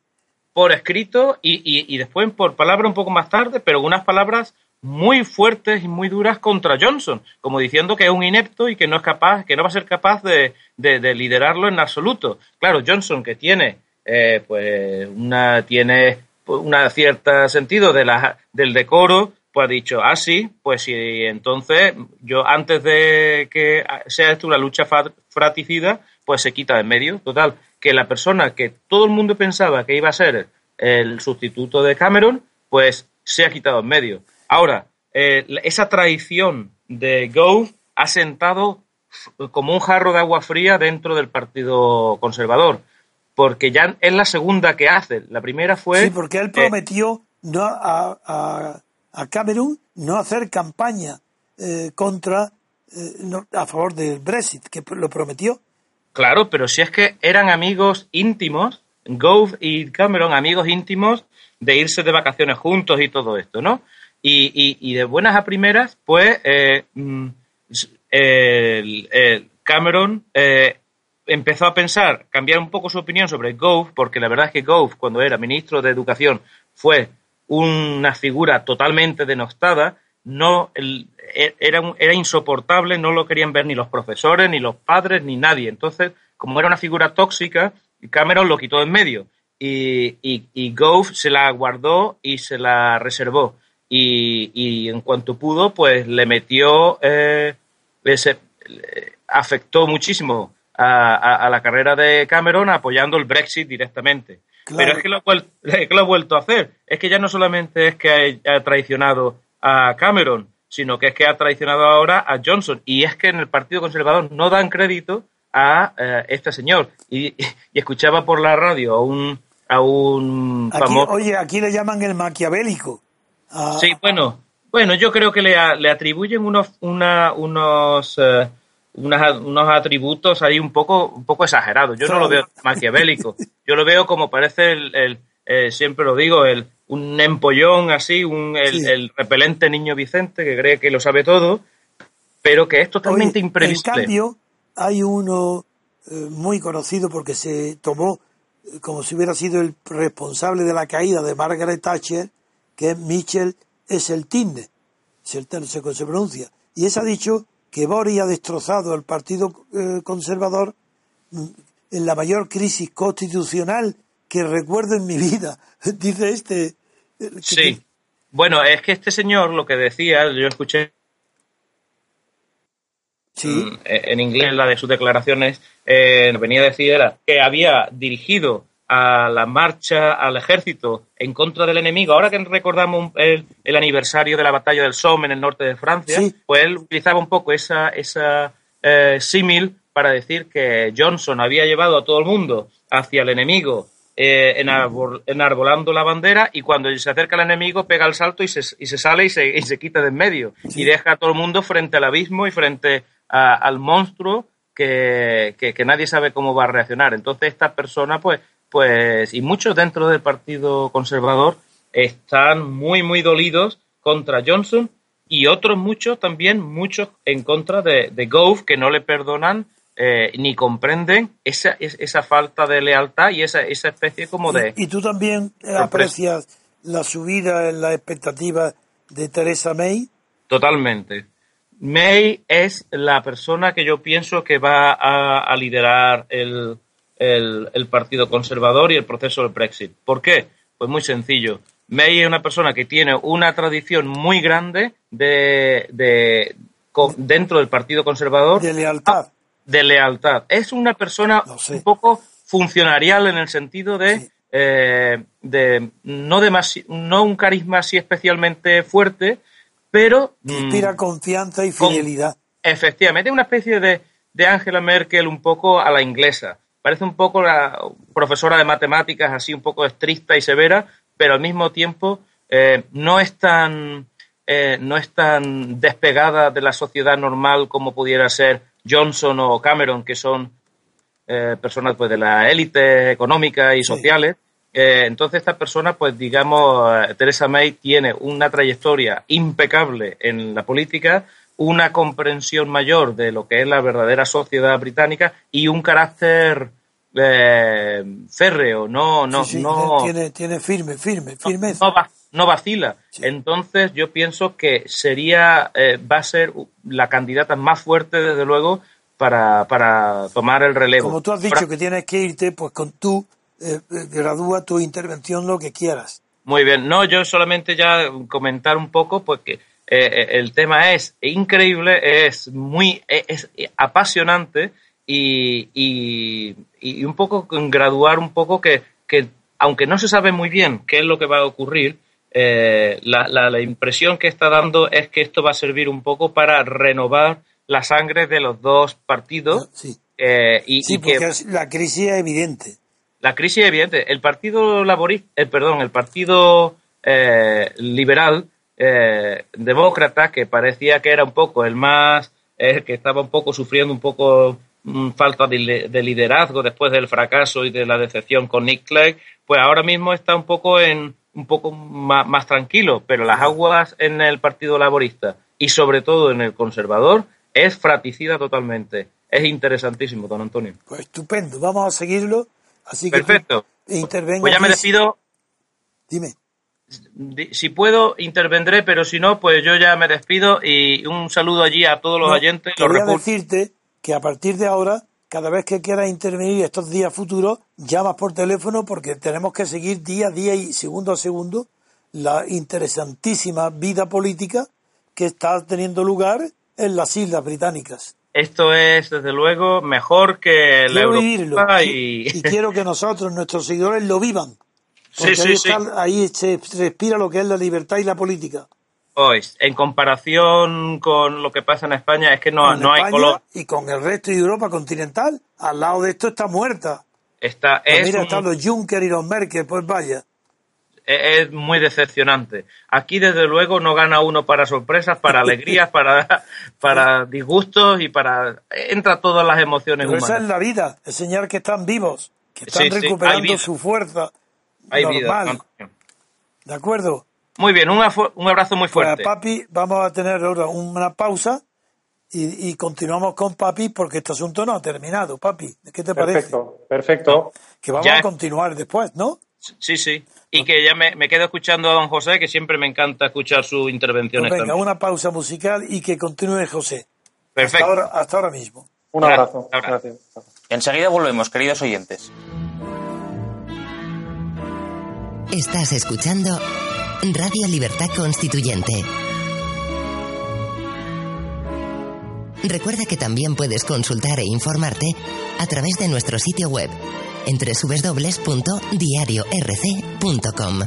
Speaker 4: Por escrito y, y, y después por palabra un poco más tarde, pero unas palabras muy fuertes y muy duras contra Johnson, como diciendo que es un inepto y que no es capaz, que no va a ser capaz de, de, liderarlo en absoluto. Claro, Johnson que tiene, eh, pues una tiene una cierta sentido de la, del decoro, pues ha dicho, ah sí, pues sí, entonces yo antes de que sea esto una lucha fraticida, pues se quita de en medio. Total, que la persona que todo el mundo pensaba que iba a ser el sustituto de Cameron, pues se ha quitado en medio. Ahora, eh, esa traición de Gove ha sentado como un jarro de agua fría dentro del Partido Conservador, porque ya es la segunda que hace. La primera fue...
Speaker 3: Sí, porque él prometió no a, Cameron no hacer campaña eh, contra, eh, a favor del Brexit, que lo prometió.
Speaker 4: Claro, pero si es que eran amigos íntimos, Gove y Cameron, amigos íntimos de irse de vacaciones juntos y todo esto, ¿no? Y, de buenas a primeras, pues eh, mm, Cameron eh, empezó a pensar, cambiar un poco su opinión sobre Gove, porque la verdad es que Gove, cuando era ministro de Educación, fue una figura totalmente denostada, no e, era, era insoportable, no lo querían ver ni los profesores, ni los padres, ni nadie. Entonces, como era una figura tóxica, Cameron lo quitó en medio. Y, y Gove se la guardó y se la reservó y, en cuanto pudo, pues le metió, eh, afectó muchísimo a, la carrera de Cameron apoyando el Brexit directamente. Pero es que lo, ha vuelto a hacer. Es que ya no solamente es que ha, traicionado a Cameron, sino que es que ha traicionado ahora a Johnson. Y es que en el Partido Conservador no dan crédito a eh, este señor. Y, escuchaba por la radio a un, a un famoso...
Speaker 3: Oye, aquí le llaman el maquiavélico.
Speaker 4: Sí, bueno, bueno, yo creo que le, le atribuyen unos, una, unos, eh, unos atributos ahí un poco, un poco exagerados. Yo no lo veo maquiavélico. Yo lo veo como parece el, eh, siempre lo digo, el, un empollón así, un, el, repelente niño Vicente que cree que lo sabe todo, pero que es totalmente imprevisible.
Speaker 3: En cambio, hay uno eh, muy conocido porque se tomó como si hubiera sido el responsable de la caída de Margaret Thatcher, que es Michel Esseltine, se, se pronuncia. Y ese ha dicho que Boris ha destrozado al Partido Conservador mm, en la mayor crisis constitucional que recuerdo en mi vida, dice este.
Speaker 4: sí. Bueno, es que este señor lo que decía, yo escuché
Speaker 3: ¿Sí?
Speaker 4: Mm, en inglés la de sus declaraciones, eh, venía a decir era que había dirigido a la marcha al ejército en contra del enemigo. Ahora que recordamos el, aniversario de la batalla del Somme en el norte de Francia, pues él utilizaba un poco esa, esa eh, símil para decir que Johnson había llevado a todo el mundo hacia el enemigo eh, enarbolando la bandera y cuando se acerca el enemigo pega el salto y se, y se sale y se, y se, quita de en medio y deja a todo el mundo frente al abismo y frente al monstruo que, que, nadie sabe cómo va a reaccionar. Entonces esta persona, pues, pues, y muchos dentro del Partido Conservador están muy, muy dolidos contra Johnson y otros muchos también, muchos en contra de, de Gove, que no le perdonan eh, ni comprenden esa, esa falta de lealtad y esa, esa especie como de...
Speaker 3: ¿Y tú también aprecias la subida en la expectativa de Teresa May?
Speaker 4: Totalmente. May es la persona que yo pienso que va a, liderar el, el, Partido Conservador y el proceso del Brexit. ¿Por qué? Pues muy sencillo. May es una persona que tiene una tradición muy grande de, de, dentro del Partido Conservador.
Speaker 3: De lealtad
Speaker 4: de lealtad. Es una persona un poco funcionarial en el sentido de, eh, de no, no un carisma así especialmente fuerte, pero...
Speaker 3: Mm, inspira confianza y fidelidad.
Speaker 4: efectivamente, una especie de, de Angela Merkel un poco a la inglesa. Parece un poco la profesora de matemáticas, así un poco estricta y severa, pero al mismo tiempo eh, no es tan... Eh, no es tan despegada de la sociedad normal como pudiera ser Johnson o Cameron, que son eh, personas pues, de la élite económica y sociales. Eh, entonces esta persona, pues digamos, Teresa May tiene una trayectoria impecable en la política, una comprensión mayor de lo que es la verdadera sociedad británica y un carácter férreo, no, no, no
Speaker 3: tiene, tiene firme, firme, firme.
Speaker 4: No, vacila. Entonces yo pienso que sería, va a ser la candidata más fuerte, desde luego, para, para tomar el relevo.
Speaker 3: Como tú has dicho que tienes que irte, pues con tú eh, eh, gradúa tu intervención lo que quieras.
Speaker 4: Muy bien, no, yo solamente ya comentar un poco, pues que eh, el tema es increíble, es muy es, apasionante y, y, un poco graduar un poco que, que, aunque no se sabe muy bien qué es lo que va a ocurrir, la, la, la impresión que está dando es que esto va a servir un poco para renovar la sangre de los dos partidos.
Speaker 3: Sí,
Speaker 4: eh, y,
Speaker 3: sí porque la crisis es evidente.
Speaker 4: La crisis es evidente. El Partido Laborista, eh, perdón, el Partido eh, Liberal Demócrata, que parecía que era un poco el más, que estaba un poco sufriendo un poco falta de, liderazgo después del fracaso y de la decepción con Nick Clegg, pues ahora mismo está un poco en un poco más tranquilo, pero las aguas en el Partido Laborista y sobre todo en el conservador es fraticida totalmente. Es interesantísimo, don Antonio.
Speaker 3: Pues estupendo, vamos a seguirlo. Así
Speaker 4: que Perfecto. Pues ya me despido.
Speaker 3: Dime.
Speaker 4: Si puedo, intervendré, pero si no, pues yo ya me despido y un saludo allí a todos los oyentes.
Speaker 3: Quería decirte que a partir de ahora, cada vez que quieras intervenir estos días futuros, llamas por teléfono porque tenemos que seguir día a día y segundo a segundo la interesantísima vida política que está teniendo lugar en las Islas Británicas.
Speaker 4: Esto es, desde luego, mejor que
Speaker 3: la Europa y... y... quiero que nosotros, nuestros seguidores, lo vivan. Porque ahí, ahí se respira lo que es la libertad y la política.
Speaker 4: Hoy, en comparación con lo que pasa en España, es que no, no hay color.
Speaker 3: Y con el resto de Europa continental, al lado de esto está muerta.
Speaker 4: Está,
Speaker 3: Pues
Speaker 4: es,
Speaker 3: mira,
Speaker 4: un-
Speaker 3: están los Juncker y los Merkel, pues vaya.
Speaker 4: es es muy decepcionante. Aquí, desde luego, no gana uno para sorpresas, para alegrías, para, para disgustos y para. Entra todas las emociones
Speaker 3: Pero esa es
Speaker 4: humanas.
Speaker 3: la vida, enseñar que están vivos, que están
Speaker 4: Sí, sí,
Speaker 3: recuperando
Speaker 4: vida.
Speaker 3: su fuerza
Speaker 4: Hay vida.
Speaker 3: normal.
Speaker 4: Antonio.
Speaker 3: ¿De acuerdo?
Speaker 4: Muy bien, un, un abrazo muy
Speaker 3: Pues
Speaker 4: fuerte.
Speaker 3: papi, vamos a tener ahora una pausa y, y continuamos con papi porque este asunto no ha terminado, papi. ¿Qué te parece?
Speaker 2: Perfecto, perfecto.
Speaker 3: Que vamos
Speaker 4: Ya.
Speaker 3: a continuar después, ¿no?
Speaker 4: Sí, sí. Y que ya me, me quedo escuchando a don José, que siempre me encanta escuchar sus
Speaker 3: Pues
Speaker 4: intervenciones
Speaker 3: venga,
Speaker 4: también.
Speaker 3: una pausa musical y que continúe José. Hasta
Speaker 4: Perfecto.
Speaker 3: ahora, hasta ahora mismo.
Speaker 2: Un
Speaker 4: Gracias,
Speaker 2: abrazo.
Speaker 4: abrazo.
Speaker 2: Gracias.
Speaker 1: Enseguida volvemos, queridos oyentes.
Speaker 5: Estás escuchando Radio Libertad Constituyente. Recuerda que también puedes consultar e informarte a través de nuestro sitio web en www.diariorc.com.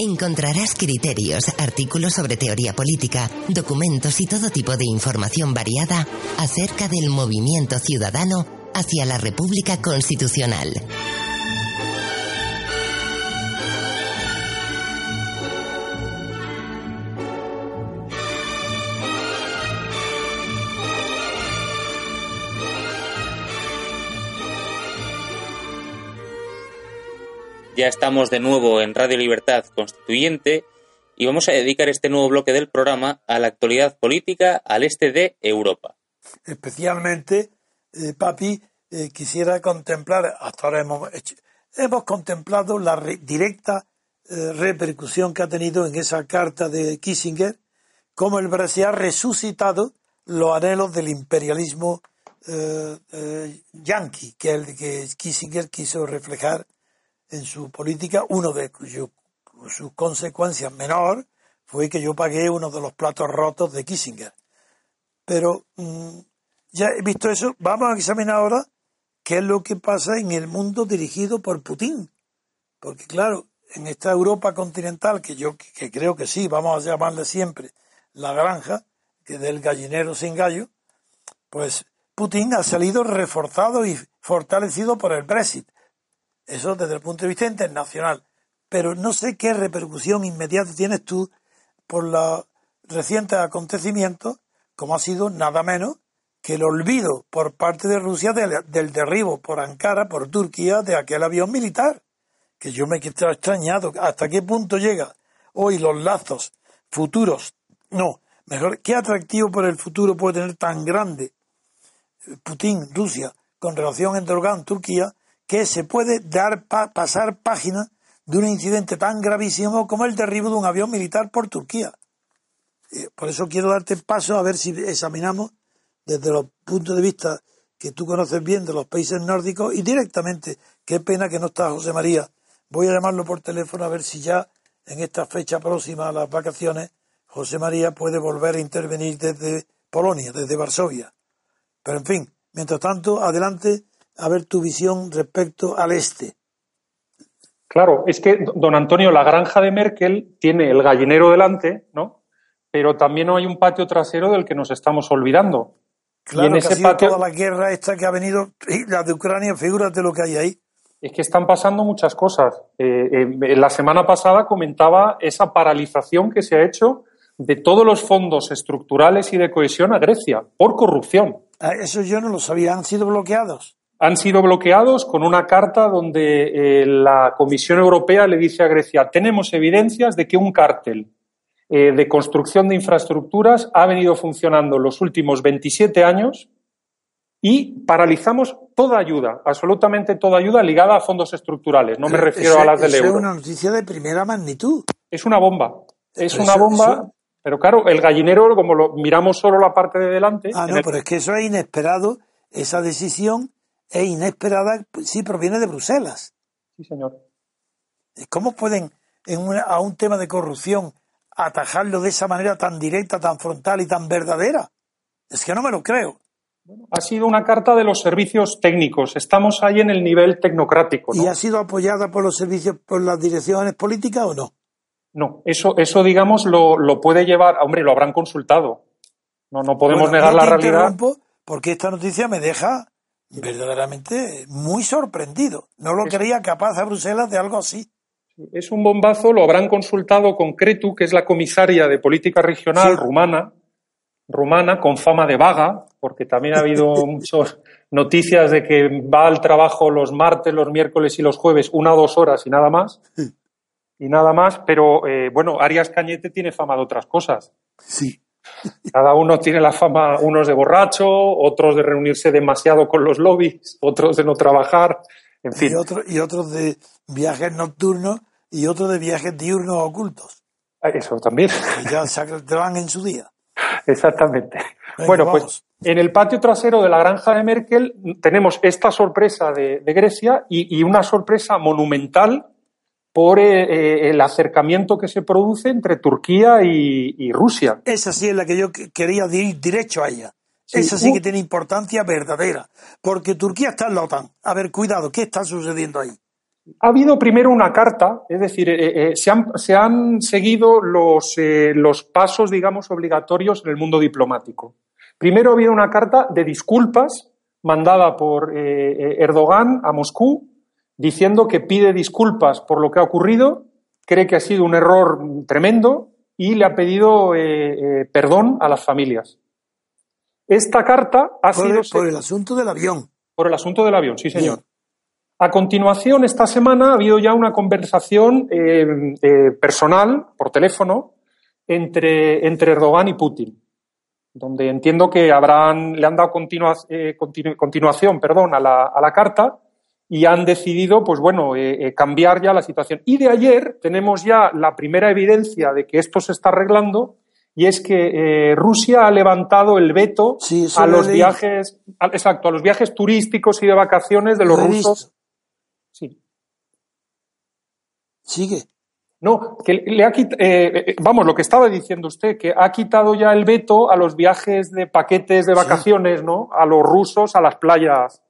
Speaker 5: Encontrarás criterios, artículos sobre teoría política, documentos y todo tipo de información variada acerca del movimiento ciudadano hacia la República Constitucional.
Speaker 1: Ya estamos de nuevo en Radio Libertad Constituyente y vamos a dedicar este nuevo bloque del programa a la actualidad política al este de Europa.
Speaker 3: Especialmente, eh, papi, eh, quisiera contemplar, hasta ahora hemos, hemos contemplado la re- directa eh, repercusión que ha tenido en esa carta de Kissinger, cómo el Brasil ha resucitado los anhelos del imperialismo yanqui, que el que Kissinger quiso reflejar en su política, uno de sus consecuencias menor fue que yo pagué uno de los platos rotos de Kissinger. Pero mm, ya he visto eso, vamos a examinar ahora qué es lo que pasa en el mundo dirigido por Putin. Porque claro, en esta Europa continental, que yo que- que creo que sí, vamos a llamarle siempre la granja, que del gallinero sin gallo, pues Putin ha salido reforzado y fortalecido por el Brexit. Eso desde el punto de vista internacional. Pero no sé qué repercusión inmediata tienes tú por los recientes acontecimientos, como ha sido nada menos que el olvido por parte de Rusia del, derribo por Ankara, por Turquía, de aquel avión militar. Que yo me he extrañado. ¿Hasta qué punto llega hoy los lazos futuros? No, mejor, ¿qué atractivo por el futuro puede tener tan grande Putin, Rusia, con relación a Erdogan, Turquía, que se puede dar pa- pasar página de un incidente tan gravísimo como el derribo de un avión militar por Turquía. Eh, Por eso quiero darte paso a ver si examinamos desde los puntos de vista que tú conoces bien de los países nórdicos y directamente, qué pena que no está José María. Voy a llamarlo por teléfono a ver si ya en esta fecha próxima a las vacaciones José María puede volver a intervenir desde Polonia, desde Varsovia. Pero en fin, mientras tanto, adelante a ver tu visión respecto al este.
Speaker 2: Claro, es que, don Antonio, la granja de Merkel tiene el gallinero delante, ¿no? Pero también hay un patio trasero del que nos estamos olvidando.
Speaker 3: Claro
Speaker 2: en
Speaker 3: que
Speaker 2: ese
Speaker 3: ha sido
Speaker 2: patio-
Speaker 3: toda la guerra esta que ha venido, y la de Ucrania, figúrate lo que hay ahí.
Speaker 2: Es que están pasando muchas cosas. Eh, eh, la semana pasada comentaba esa paralización que se ha hecho de todos los fondos estructurales y de cohesión a Grecia por corrupción.
Speaker 3: Ah, Eso yo no lo sabía, han sido bloqueados.
Speaker 2: Han sido bloqueados con una carta donde eh, la Comisión Europea le dice a Grecia, tenemos evidencias de que un cártel eh, de construcción de infraestructuras ha venido funcionando los últimos 27 años y paralizamos toda ayuda, absolutamente toda ayuda ligada a fondos estructurales. No me refiero
Speaker 3: Eso-
Speaker 2: a las del
Speaker 3: eso
Speaker 2: euro.
Speaker 3: es una noticia de primera magnitud.
Speaker 2: Es una bomba. Es
Speaker 3: Pero
Speaker 2: una
Speaker 3: eso-
Speaker 2: bomba. Pero claro, el gallinero, como lo miramos solo la parte de delante,
Speaker 3: Ah, no,
Speaker 2: el-
Speaker 3: pero es que eso es inesperado. Esa decisión es inesperada, sí proviene de Bruselas.
Speaker 2: Sí, señor.
Speaker 3: ¿Cómo pueden, en una- a un tema de corrupción, atajarlo de esa manera tan directa, tan frontal y tan verdadera? Es que no me lo creo.
Speaker 2: Ha sido una carta de los servicios técnicos. Estamos ahí en el nivel tecnocrático. ¿no?
Speaker 3: ¿Y ha sido apoyada por los servicios, por las direcciones políticas o no?
Speaker 2: No, eso, eso digamos, lo, lo puede llevar. Hombre, lo habrán consultado. No, no podemos
Speaker 3: Bueno,
Speaker 2: negar la realidad.
Speaker 3: Porque esta noticia me deja verdaderamente muy sorprendido. No lo
Speaker 2: Es-
Speaker 3: creía capaz a Bruselas de algo así.
Speaker 2: Es un bombazo, lo habrán consultado con Cretu, que es la comisaria de política regional
Speaker 3: Sí.
Speaker 2: rumana, rumana, con fama de vaga, porque también ha habido muchas noticias de que va al trabajo los martes, los miércoles y los jueves, una o dos horas y nada más. Y nada más, pero eh, bueno, Arias Cañete tiene fama de otras cosas.
Speaker 3: Sí.
Speaker 2: Cada uno tiene la fama, unos de borracho, otros de reunirse demasiado con los lobbies, otros de no trabajar, en fin.
Speaker 3: Y, otro, y otros de viajes nocturnos y otros de viajes diurnos ocultos.
Speaker 2: Eso también.
Speaker 3: Que ya se van en su día.
Speaker 2: Exactamente.
Speaker 3: Venga,
Speaker 2: bueno,
Speaker 3: vamos.
Speaker 2: pues en el patio trasero de la granja de Merkel tenemos esta sorpresa de, de Grecia y, y una sorpresa monumental por eh, eh, el acercamiento que se produce entre Turquía y, y Rusia.
Speaker 3: Esa sí es la que yo que- quería ir derecho a ella.
Speaker 2: Sí,
Speaker 3: Esa sí que tiene importancia verdadera. Porque Turquía está en la OTAN. A ver, cuidado, ¿qué está sucediendo ahí?
Speaker 2: Ha habido primero una carta, es decir, eh, eh, se, han, se han seguido los, los pasos, digamos, obligatorios en el mundo diplomático. Primero ha habido una carta de disculpas mandada por Erdogan a Moscú, diciendo que pide disculpas por lo que ha ocurrido, cree que ha sido un error tremendo y le ha pedido eh, eh, perdón a las familias. Esta carta ha
Speaker 3: Por
Speaker 2: sido
Speaker 3: el, por el asunto del avión.
Speaker 2: por el asunto del avión, sí, señor.
Speaker 3: Bien.
Speaker 2: A continuación, esta semana ha habido ya una conversación eh, eh, personal, por teléfono, entre, entre Erdogan y Putin, donde entiendo que habrán, le han dado continua- eh, continu- continuación perdón, a, la, a la carta y han decidido, pues bueno, eh, eh, cambiar ya la situación. Y de ayer tenemos ya la primera evidencia de que esto se está arreglando y es que eh, Rusia ha levantado el veto
Speaker 3: Sí,
Speaker 2: a
Speaker 3: lo
Speaker 2: los viajes, a- exacto, a los viajes turísticos y de vacaciones de los
Speaker 3: Lo
Speaker 2: rusos. Sí.
Speaker 3: Sigue.
Speaker 2: No, que le ha quit- eh, eh, vamos, lo que estaba diciendo usted, que ha quitado ya el veto a los viajes de paquetes de vacaciones, ¿no? A los rusos a las playas,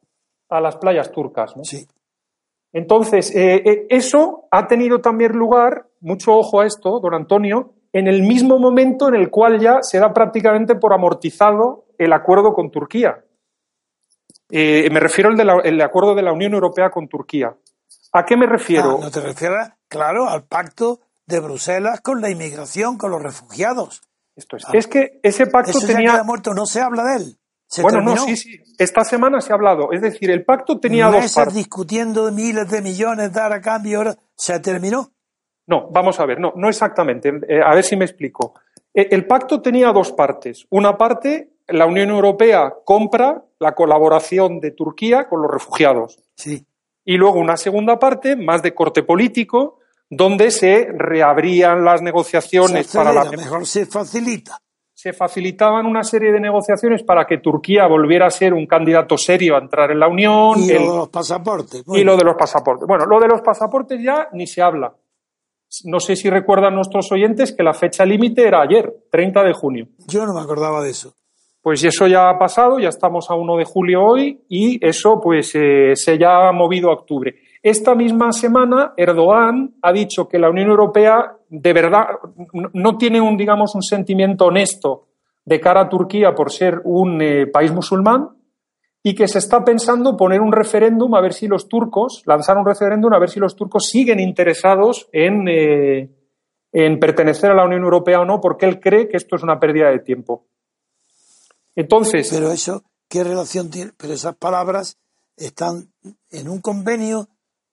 Speaker 2: a las playas turcas, ¿no?
Speaker 3: Sí.
Speaker 2: Entonces, eh, eh, eso ha tenido también lugar, mucho ojo a esto, don Antonio, en el mismo momento en el cual ya se da prácticamente por amortizado el acuerdo con Turquía. Eh, me refiero al de la- el acuerdo de la Unión Europea con Turquía. ¿A qué me refiero?
Speaker 3: Ah, no te refieres, claro, al pacto de Bruselas con la inmigración, con los refugiados.
Speaker 2: Esto es, es que ese pacto
Speaker 3: Eso ya
Speaker 2: tenía.
Speaker 3: queda muerto, no se habla de él. Se
Speaker 2: Bueno,
Speaker 3: terminó.
Speaker 2: no, sí, sí. Esta semana se ha hablado. Es decir, el pacto tenía dos partes.
Speaker 3: discutiendo de miles de millones, dar a cambio, ahora se terminó.
Speaker 2: No, vamos a ver, no, no exactamente. Eh, a ver si me explico. Eh, el pacto tenía dos partes. Una parte, la Unión Europea compra la colaboración de Turquía con los refugiados.
Speaker 3: Sí.
Speaker 2: Y luego una segunda parte, más de corte político, donde se reabrían las
Speaker 3: Se
Speaker 2: negociaciones para la
Speaker 3: mejor se facilita.
Speaker 2: Se facilitaban una serie de negociaciones para que Turquía volviera a ser un candidato serio a entrar en la Unión.
Speaker 3: Y
Speaker 2: el-
Speaker 3: lo de los pasaportes.
Speaker 2: y lo de los pasaportes. Bueno, lo de los pasaportes ya ni se habla. No sé si recuerdan nuestros oyentes que la fecha límite era ayer, 30 de junio.
Speaker 3: Yo no me acordaba de eso.
Speaker 2: Pues eso ya ha pasado, ya estamos a 1 de julio hoy y eso pues eh, se ya ha movido a octubre. Esta misma semana Erdogan ha dicho que la Unión Europea de verdad no- tiene un digamos un sentimiento honesto de cara a Turquía por ser un eh, país musulmán y que se está pensando poner un referéndum a ver si los turcos, lanzar un referéndum a ver si los turcos siguen interesados en, eh, en pertenecer a la Unión Europea o no, porque él cree que esto es una pérdida de tiempo. Entonces,
Speaker 3: Pero eso, ¿qué relación tiene? Pero esas palabras están en un convenio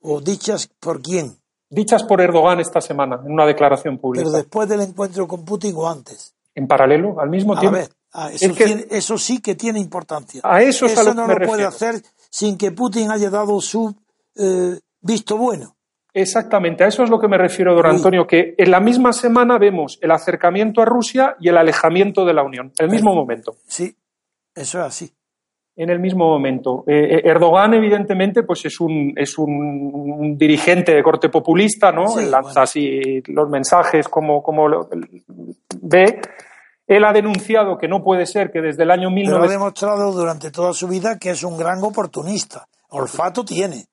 Speaker 3: o dichas por quién.
Speaker 2: dichas por Erdogan esta semana en una declaración pública,
Speaker 3: Pero después del encuentro con Putin o antes.
Speaker 2: en paralelo, al mismo
Speaker 3: A
Speaker 2: tiempo.
Speaker 3: ver, ah, eso,
Speaker 2: que-
Speaker 3: tiene- eso sí que tiene importancia.
Speaker 2: A eso es a lo que
Speaker 3: no
Speaker 2: me
Speaker 3: lo puede hacer sin que Putin haya dado su eh, visto bueno.
Speaker 2: Exactamente, a eso es lo que me refiero, don. Antonio, que en la misma semana vemos el acercamiento a Rusia y el alejamiento de la Unión, en el mismo momento.
Speaker 3: Sí, eso es así.
Speaker 2: En el mismo momento. Eh, eh, Erdogan, evidentemente, pues es un, es un, dirigente de corte populista, ¿no?
Speaker 3: Sí,
Speaker 2: lanza
Speaker 3: bueno.
Speaker 2: así los mensajes como, como lo- ve. Él ha denunciado que no puede ser que desde el año
Speaker 3: Pero ha
Speaker 2: 1900...
Speaker 3: demostrado durante toda su vida que es un gran oportunista. Olfato tiene.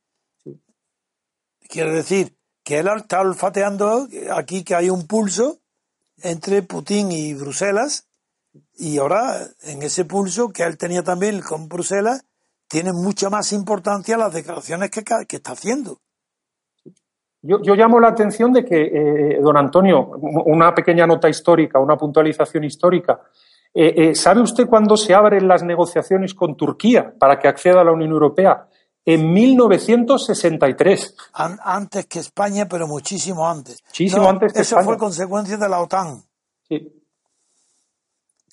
Speaker 3: Quiere decir que él está olfateando aquí que hay un pulso entre Putin y Bruselas y ahora en ese pulso que él tenía también con Bruselas tiene mucha más importancia las declaraciones que, que está haciendo.
Speaker 2: Yo, yo, llamo la atención de que, eh, don Antonio, una pequeña nota histórica, una puntualización histórica. Eh, eh, ¿Sabe usted cuándo se abren las negociaciones con Turquía para que acceda a la Unión Europea? En 1963.
Speaker 3: antes que España, pero muchísimo antes.
Speaker 2: Muchísimo antes que
Speaker 3: eso
Speaker 2: España.
Speaker 3: fue consecuencia de la OTAN.
Speaker 2: Sí.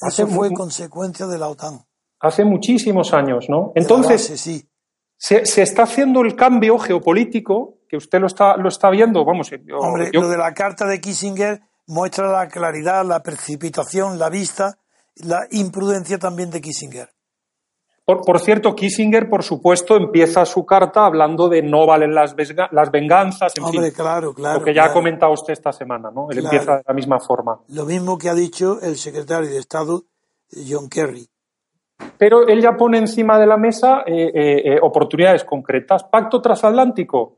Speaker 3: Eso fue consecuencia de la OTAN.
Speaker 2: Hace muchísimos años, ¿no? Entonces,
Speaker 3: base, sí.
Speaker 2: se, se, está haciendo el cambio geopolítico, que usted lo está, lo está viendo, vamos. Yo,
Speaker 3: Hombre,
Speaker 2: yo,
Speaker 3: lo de la carta de Kissinger muestra la claridad, la precipitación, la vista, la imprudencia también de Kissinger.
Speaker 2: Por, por, cierto, Kissinger, por supuesto, empieza su carta hablando de no valen las, las venganzas, en
Speaker 3: Hombre,
Speaker 2: fin,
Speaker 3: claro, claro.
Speaker 2: lo que ya
Speaker 3: claro.
Speaker 2: ha comentado usted esta semana, ¿no? Él
Speaker 3: Claro.
Speaker 2: empieza de la misma forma.
Speaker 3: Lo mismo que ha dicho el secretario de Estado, John Kerry.
Speaker 2: Pero él ya pone encima de la mesa eh, eh, eh, oportunidades concretas. Pacto transatlántico.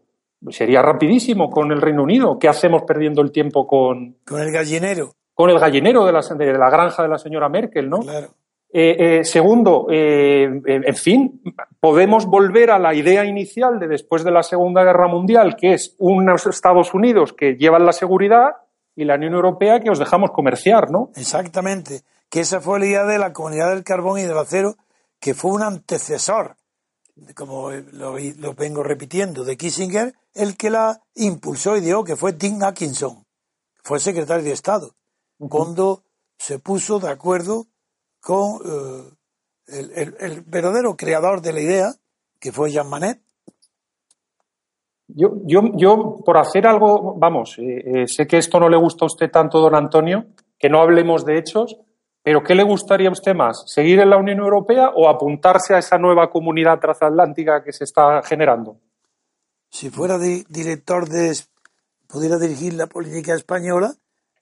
Speaker 2: Sería rapidísimo con el Reino Unido. ¿Qué hacemos perdiendo el tiempo con,
Speaker 3: Con el gallinero,
Speaker 2: con el gallinero de la, de la granja de la señora Merkel, ¿no?
Speaker 3: claro.
Speaker 2: Eh, eh, segundo, eh, en fin, podemos volver a la idea inicial de después de la Segunda Guerra Mundial, que es unos Estados Unidos que llevan la seguridad y la Unión Europea que os dejamos comerciar, ¿no?
Speaker 3: Exactamente. Que esa fue la idea de la comunidad del carbón y del acero, que fue un antecesor, como lo, lo vengo repitiendo, de Kissinger, el que la impulsó y dio, que fue Tim Atkinson, fue secretario de Estado, cuando se puso de acuerdo con eh, el, el- el verdadero creador de la idea, que fue Jean Manet.
Speaker 2: Yo, yo, yo por hacer algo, vamos, eh, eh, sé que esto no le gusta a usted tanto, don Antonio, que no hablemos de hechos, pero ¿qué le gustaría a usted más? ¿Seguir en la Unión Europea o apuntarse a esa nueva comunidad transatlántica que se está generando?
Speaker 3: Si fuera di- director de, pudiera dirigir la política española,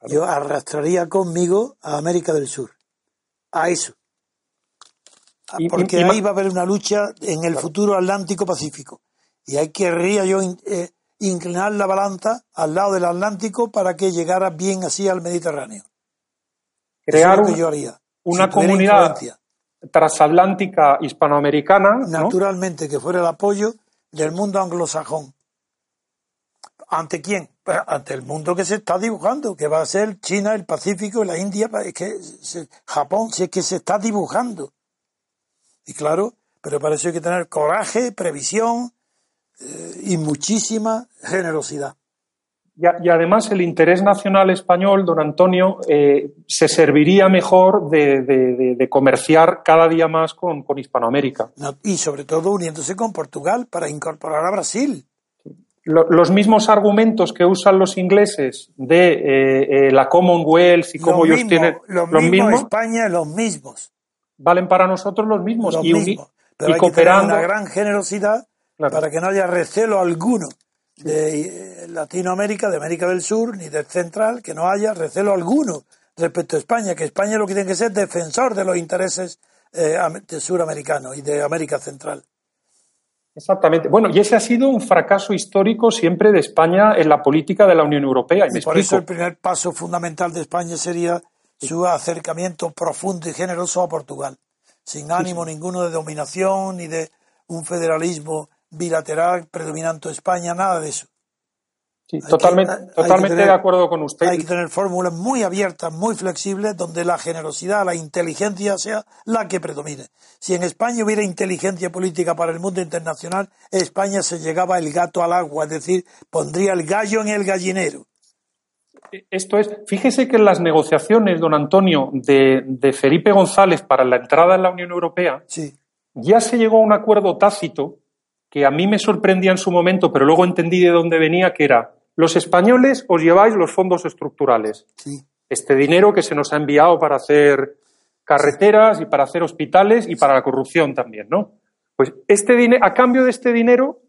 Speaker 3: yo arrastraría conmigo a América del Sur, a eso.
Speaker 2: Y- y-
Speaker 3: Porque
Speaker 2: y
Speaker 3: ahí va a haber una lucha en el futuro Atlántico-Pacífico. Y ahí querría yo eh, inclinar la balanza al lado del Atlántico para que llegara bien así al Mediterráneo.
Speaker 2: Crear
Speaker 3: es que yo haría.
Speaker 2: una comunidad
Speaker 3: influencia.
Speaker 2: transatlántica hispanoamericana, ¿no?
Speaker 3: naturalmente que fuera el apoyo del mundo anglosajón. ¿Ante quién? Pues ante el mundo que se está dibujando, que va a ser China, el Pacífico, la India, es que se- Japón, si es que se está dibujando. Y claro, pero para eso hay que tener coraje, previsión eh, y muchísima generosidad.
Speaker 2: Y, además el interés nacional español, don Antonio, eh, se serviría mejor de, de- de- de comerciar cada día más con, con Hispanoamérica.
Speaker 3: No- Y sobre todo uniéndose con Portugal para incorporar a Brasil.
Speaker 2: Lo- los mismos argumentos que usan los ingleses de eh, eh, la Commonwealth y cómo
Speaker 3: Los
Speaker 2: ellos tienen
Speaker 3: los
Speaker 2: los
Speaker 3: mismos,
Speaker 2: mismos,
Speaker 3: España, los mismos.
Speaker 2: valen para nosotros los mismos.
Speaker 3: los
Speaker 2: y,
Speaker 3: mismos. Pero
Speaker 2: y
Speaker 3: hay que tener
Speaker 2: cooperando.
Speaker 3: una gran generosidad
Speaker 2: Claro.
Speaker 3: para que no haya recelo alguno de eh, Latinoamérica, de América del Sur, ni del Central, que no haya recelo alguno respecto a España, que España lo que tiene que ser defensor de los intereses eh, de suramericanos y de América Central.
Speaker 2: Exactamente. Bueno, y ese ha sido un fracaso histórico siempre de España en la política de la Unión Europea. Y me
Speaker 3: por eso el primer paso fundamental de España sería su acercamiento profundo y generoso a Portugal, sin ánimo ninguno de dominación ni de un federalismo bilateral predominante España, nada de eso.
Speaker 2: Sí,
Speaker 3: Hay que-
Speaker 2: totalmente,
Speaker 3: hay que
Speaker 2: totalmente
Speaker 3: tener-
Speaker 2: de acuerdo con usted.
Speaker 3: Hay que tener fórmulas muy abiertas, muy flexibles, donde la generosidad, la inteligencia sea la que predomine. Si en España hubiera inteligencia política para el mundo internacional, España se llegaba el gato al agua, es decir, pondría el gallo en el gallinero.
Speaker 2: Esto es, fíjese que en las negociaciones, don Antonio, de, de Felipe González para la entrada en la Unión Europea,
Speaker 3: Sí,
Speaker 2: ya se llegó a un acuerdo tácito que a mí me sorprendía en su momento, pero luego entendí de dónde venía, que era, los españoles os lleváis los fondos estructurales,
Speaker 3: sí.
Speaker 2: este dinero que se nos ha enviado para hacer carreteras y para hacer hospitales y para la corrupción también, ¿no? Pues este dinero, a cambio de este dinero,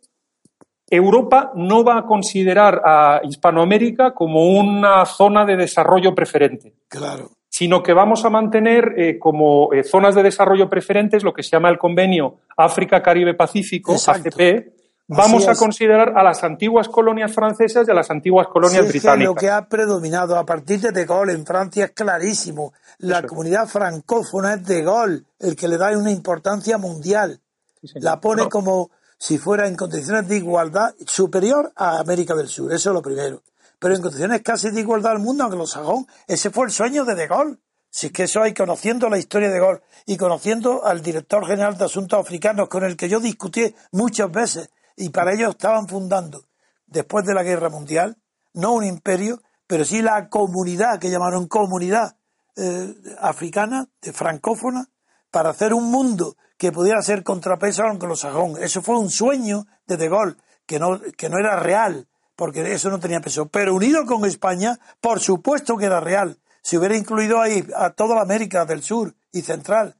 Speaker 2: Europa no va a considerar a Hispanoamérica como una zona de desarrollo preferente,
Speaker 3: Claro.
Speaker 2: sino que vamos a mantener eh, como eh, zonas de desarrollo preferentes lo que se llama el convenio África-Caribe-Pacífico. ACP, vamos a considerar a las antiguas colonias francesas y a las antiguas colonias
Speaker 3: Si es que
Speaker 2: británicas.
Speaker 3: lo que ha predominado a partir de De Gaulle en Francia es clarísimo. La
Speaker 2: Eso
Speaker 3: comunidad francófona es De Gaulle el que le da una importancia mundial.
Speaker 2: Sí.
Speaker 3: La pone
Speaker 2: No,
Speaker 3: como si fuera en condiciones de igualdad superior a América del Sur. Eso es lo primero. Pero en condiciones casi de igualdad al mundo anglosajón. Ese fue el sueño de De Gaulle. Si es que eso hay conociendo la historia de De Gaulle y conociendo al director general de Asuntos Africanos con el que yo discutí muchas veces y para ello estaban fundando después de la guerra mundial no un imperio, pero sí la comunidad que llamaron comunidad eh, africana, de francófona, para hacer un mundo que pudiera ser contrapeso al anglosajón. Eso fue un sueño de De Gaulle, que no, que no era real, porque eso no tenía peso. Pero unido con España, por supuesto que era real. Si hubiera incluido ahí a toda la América del Sur y Central,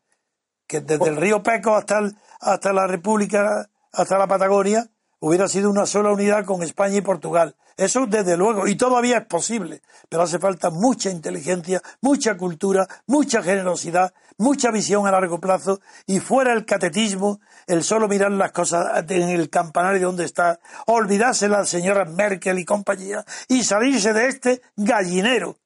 Speaker 3: que desde el río Peco hasta, el- hasta la República, hasta la Patagonia, hubiera sido una sola unidad con España y Portugal. Eso desde luego, y todavía es posible, pero hace falta mucha inteligencia, mucha cultura, mucha generosidad, mucha visión a largo plazo y fuera el catetismo, el solo mirar las cosas en el campanario donde está, olvidarse la señora Merkel y compañía y salirse de este gallinero.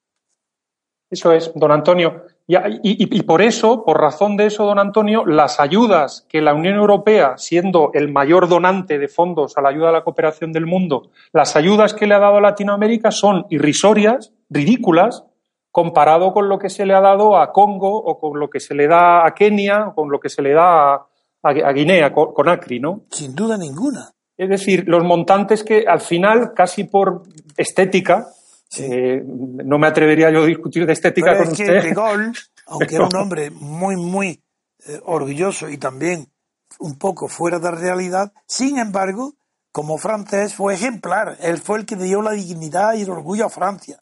Speaker 2: Eso es, don Antonio. Y, y- y por eso, por razón de eso, don Antonio, las ayudas que la Unión Europea, siendo el mayor donante de fondos a la ayuda a la cooperación del mundo, las ayudas que le ha dado a Latinoamérica son irrisorias, ridículas, comparado con lo que se le ha dado a Congo o con lo que se le da a Kenia o con lo que se le da a, a Guinea, con, con Acri, ¿no?
Speaker 3: Sin duda ninguna.
Speaker 2: Es decir, los montantes que al final, casi por estética, eh, no me atrevería yo a discutir de estética
Speaker 3: Pero
Speaker 2: con
Speaker 3: es que
Speaker 2: usted.
Speaker 3: De Gaulle, aunque era un hombre muy, muy eh, orgulloso y también un poco fuera de realidad, sin embargo, como francés fue ejemplar. Él fue el que dio la dignidad y el orgullo a Francia.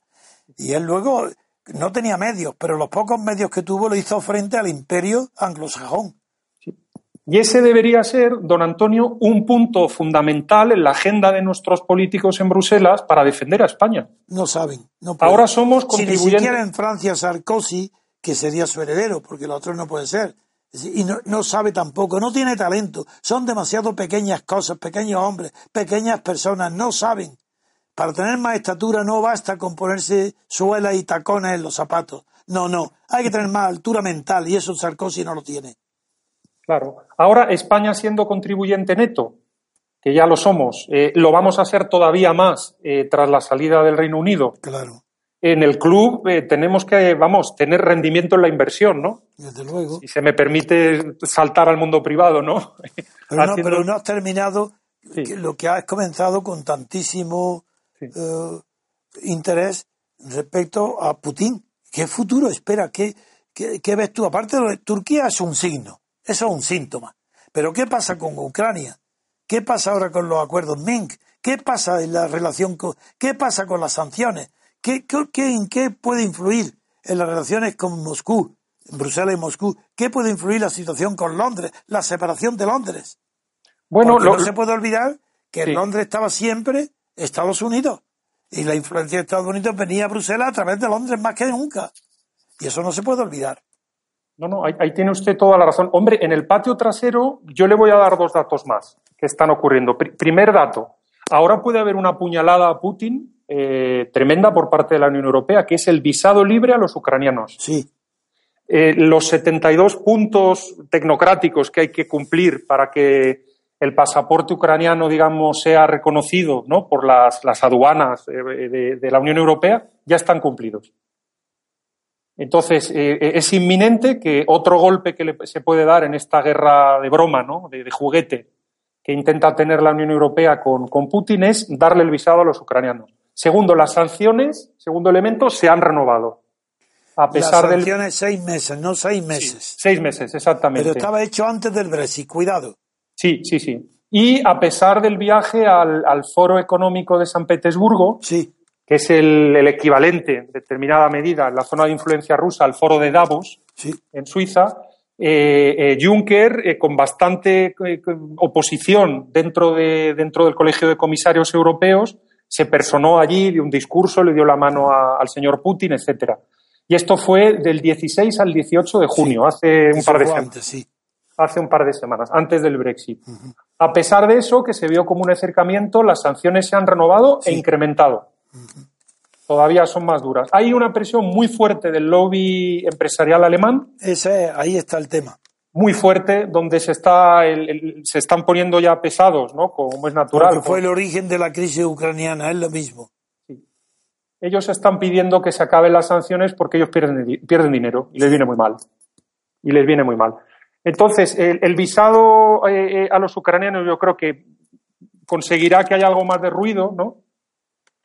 Speaker 3: Y él luego no tenía medios, pero los pocos medios que tuvo lo hizo frente al imperio anglosajón.
Speaker 2: Y ese debería ser, don Antonio, un punto fundamental en la agenda de nuestros políticos en Bruselas para defender a España.
Speaker 3: No saben. No pueden.
Speaker 2: Ahora somos
Speaker 3: Si ni
Speaker 2: contribuyentes.
Speaker 3: siquiera en Francia Sarkozy, que sería su heredero, porque el otro no puede ser. Y no, no sabe tampoco, no tiene talento. Son demasiado pequeñas cosas, pequeños hombres, pequeñas personas, no saben. Para tener más estatura no basta con ponerse suela y tacones en los zapatos. No, no. Hay que tener más altura mental y eso Sarkozy no lo tiene.
Speaker 2: Claro. Ahora España siendo contribuyente neto, que ya lo somos, eh, lo vamos a ser todavía más eh, tras la salida del Reino Unido.
Speaker 3: Claro,
Speaker 2: En el club eh, tenemos que, vamos, tener rendimiento en la inversión, ¿no?
Speaker 3: desde luego.
Speaker 2: Si se me permite saltar al mundo privado, ¿no?
Speaker 3: Pero no, pero no has terminado
Speaker 2: Sí.
Speaker 3: que- lo que has comenzado con tantísimo
Speaker 2: Sí.
Speaker 3: eh, interés respecto a Putin. ¿Qué futuro espera? ¿Qué, qué, qué ves tú? Aparte, de Turquía es un signo, eso es un síntoma. Pero ¿qué pasa con Ucrania? ¿Qué pasa ahora con los acuerdos Minsk? ¿Qué pasa en la relación con, qué pasa con las sanciones? ¿Qué, qué, qué- en qué puede influir en las relaciones con Moscú, Bruselas y Moscú? ¿Qué puede influir la situación con Londres, la separación de Londres?
Speaker 2: Bueno, lo-
Speaker 3: no se puede olvidar que
Speaker 2: Sí.
Speaker 3: en Londres estaba siempre Estados Unidos. Y la influencia de Estados Unidos venía a Bruselas a través de Londres más que nunca. Y eso no se puede olvidar.
Speaker 2: No, no, ahí, ahí tiene usted toda la razón. Hombre, en el patio trasero yo le voy a dar dos datos más que están ocurriendo. Pri- primer dato, ahora puede haber una puñalada a Putin eh, tremenda por parte de la Unión Europea, que es el visado libre a los ucranianos.
Speaker 3: Sí,
Speaker 2: Eh, los 72 puntos tecnocráticos que hay que cumplir para que el pasaporte ucraniano, digamos, sea reconocido ¿no? por las, las aduanas eh, de, de la Unión Europea, ya están cumplidos. Entonces, eh, eh, es inminente que otro golpe que le- se puede dar en esta guerra de broma, ¿no? de, de juguete, que intenta tener la Unión Europea con, con Putin es darle el visado a los ucranianos. Segundo, las sanciones, segundo elemento, se han renovado. A pesar
Speaker 3: las
Speaker 2: del.
Speaker 3: sanciones seis meses, no seis meses.
Speaker 2: Seis meses, exactamente.
Speaker 3: Pero estaba hecho antes del Brexit, cuidado.
Speaker 2: Sí, sí, sí. Y a pesar del viaje al, al Foro Económico de San Petersburgo,
Speaker 3: Sí,
Speaker 2: que es el, el equivalente, en determinada medida, en la zona de influencia rusa, al Foro de Davos,
Speaker 3: sí.
Speaker 2: en Suiza, eh, eh, Juncker, eh, con bastante oposición dentro, de, dentro del Colegio de Comisarios Europeos, se personó allí, dio un discurso, le dio la mano a- al señor Putin, etcétera. Y esto fue del 16 al 18 de junio, hace un par de semanas
Speaker 3: antes, sí.
Speaker 2: hace un par de semanas, antes del Brexit. A pesar de eso, que se vio como un acercamiento, las sanciones se han renovado e incrementado. Todavía son más duras. Hay una presión muy fuerte del lobby empresarial alemán.
Speaker 3: Ese, ahí está el tema.
Speaker 2: Muy fuerte, donde se, está se están poniendo ya pesados, ¿no? Como es natural.
Speaker 3: Porque fue el origen de la crisis ucraniana, es lo mismo.
Speaker 2: Ellos están pidiendo que se acaben las sanciones porque ellos pierden, pierden dinero y les viene muy mal. Y les viene muy mal. Entonces, el, visado eh, eh, a los ucranianos yo creo que conseguirá que haya algo más de ruido, ¿no?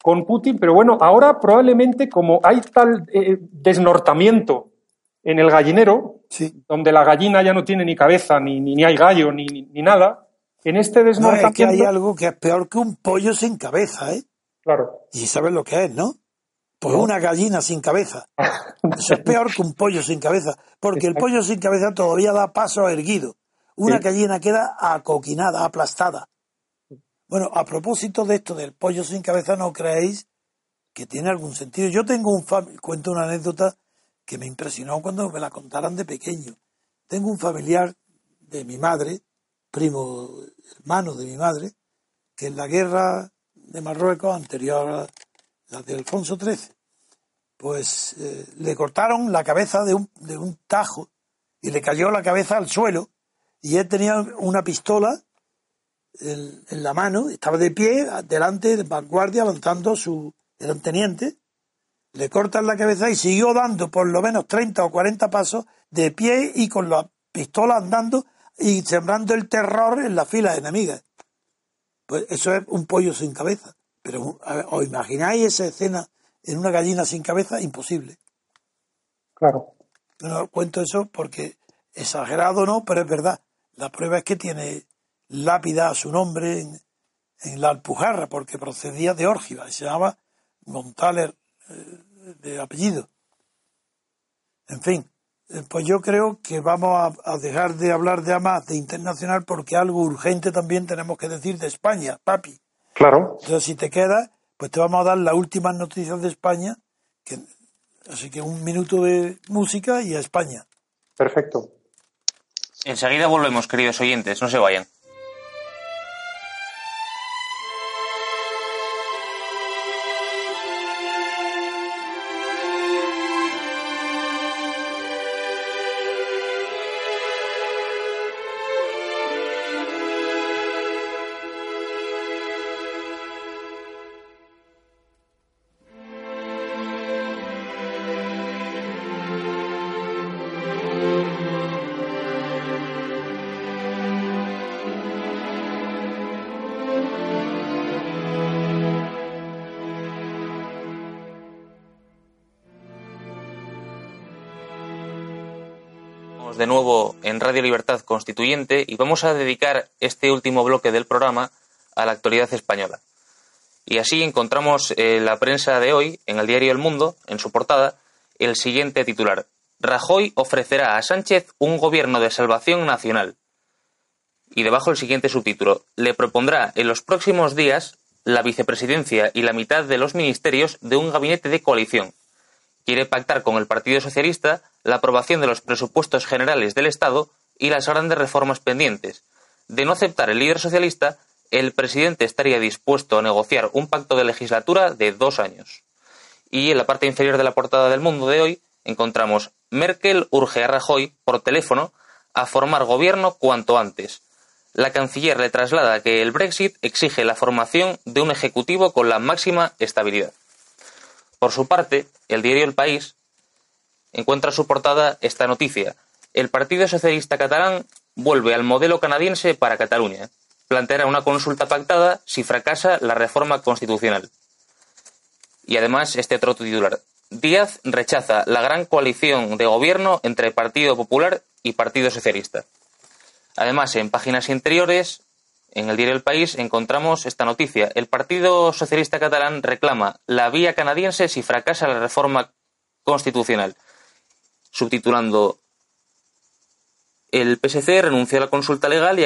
Speaker 2: Con Putin, pero bueno, ahora probablemente como hay tal eh, desnortamiento en el gallinero, donde la gallina ya no tiene ni cabeza, ni, ni, hay gallo, ni, ni, nada, en este desnortamiento...
Speaker 3: es que hay algo que es peor que un pollo sin cabeza, ¿eh?
Speaker 2: Claro.
Speaker 3: Y sabes lo que es, ¿no? Pues una gallina sin cabeza. Eso es peor que un pollo sin cabeza, porque el pollo sin cabeza todavía da paso erguido. Una gallina queda acoquinada, aplastada. Bueno, a propósito de esto del pollo sin cabeza, ¿no creéis que tiene algún sentido? Yo tengo un cuento una anécdota que me impresionó cuando me la contaran de pequeño. Tengo un familiar de mi madre, primo hermano de mi madre, que en la guerra de Marruecos anterior a la de Alfonso XIII, pues eh, le cortaron la cabeza de un, de un tajo y le cayó la cabeza al suelo y él tenía una pistola en, la mano, estaba de pie, delante, de vanguardia, avanzando su, era un teniente, le cortan la cabeza y siguió dando por lo menos 30 o 40 pasos de pie y con la pistola andando y sembrando el terror en las filas enemigas. Pues eso es un pollo sin cabeza. Pero ¿os imagináis esa escena en una gallina sin cabeza? Imposible.
Speaker 2: Claro.
Speaker 3: No, cuento eso porque exagerado no, pero es verdad. La prueba es que tiene lápida a su nombre en, la Alpujarra, porque procedía de Órgiva, se llamaba Montaler eh, de apellido. En fin, eh, pues yo creo que vamos a, dejar de hablar de AMAS, de internacional, porque algo urgente también tenemos que decir de España, papi.
Speaker 2: Claro.
Speaker 3: Entonces, si te queda, pues te vamos a dar las últimas noticias de España. Que, así que un minuto de música y a España.
Speaker 2: Perfecto.
Speaker 1: Enseguida volvemos, queridos oyentes, no se vayan. Radio Libertad Constituyente y vamos a dedicar este último bloque del programa a la actualidad española. Y así encontramos en la prensa de hoy, en el diario El Mundo, en su portada, el siguiente titular. Rajoy ofrecerá a Sánchez un gobierno de salvación nacional. Y debajo el siguiente subtítulo. Le propondrá en los próximos días la vicepresidencia y la mitad de los ministerios de un gabinete de coalición quiere pactar con el Partido Socialista la aprobación de los presupuestos generales del Estado y las grandes reformas pendientes. De no aceptar el líder socialista, el presidente estaría dispuesto a negociar un pacto de legislatura de dos años. Y en la parte inferior de la portada del mundo de hoy encontramos Merkel urge a Rajoy por teléfono a formar gobierno cuanto antes. La canciller le traslada que el Brexit exige la formación de un ejecutivo con la máxima estabilidad. Por su parte, el diario El País encuentra su portada esta noticia. El Partido Socialista Catalán vuelve al modelo canadiense para Cataluña. Planteará una consulta pactada si fracasa la reforma constitucional. Y además, este otro titular. Díaz rechaza la gran coalición de gobierno entre Partido Popular y Partido Socialista. Además, en páginas interiores, en el diario El País encontramos esta noticia. El Partido Socialista Catalán reclama la vía canadiense si fracasa la reforma constitucional. Subtitulando el PSC renunció a la consulta legal y,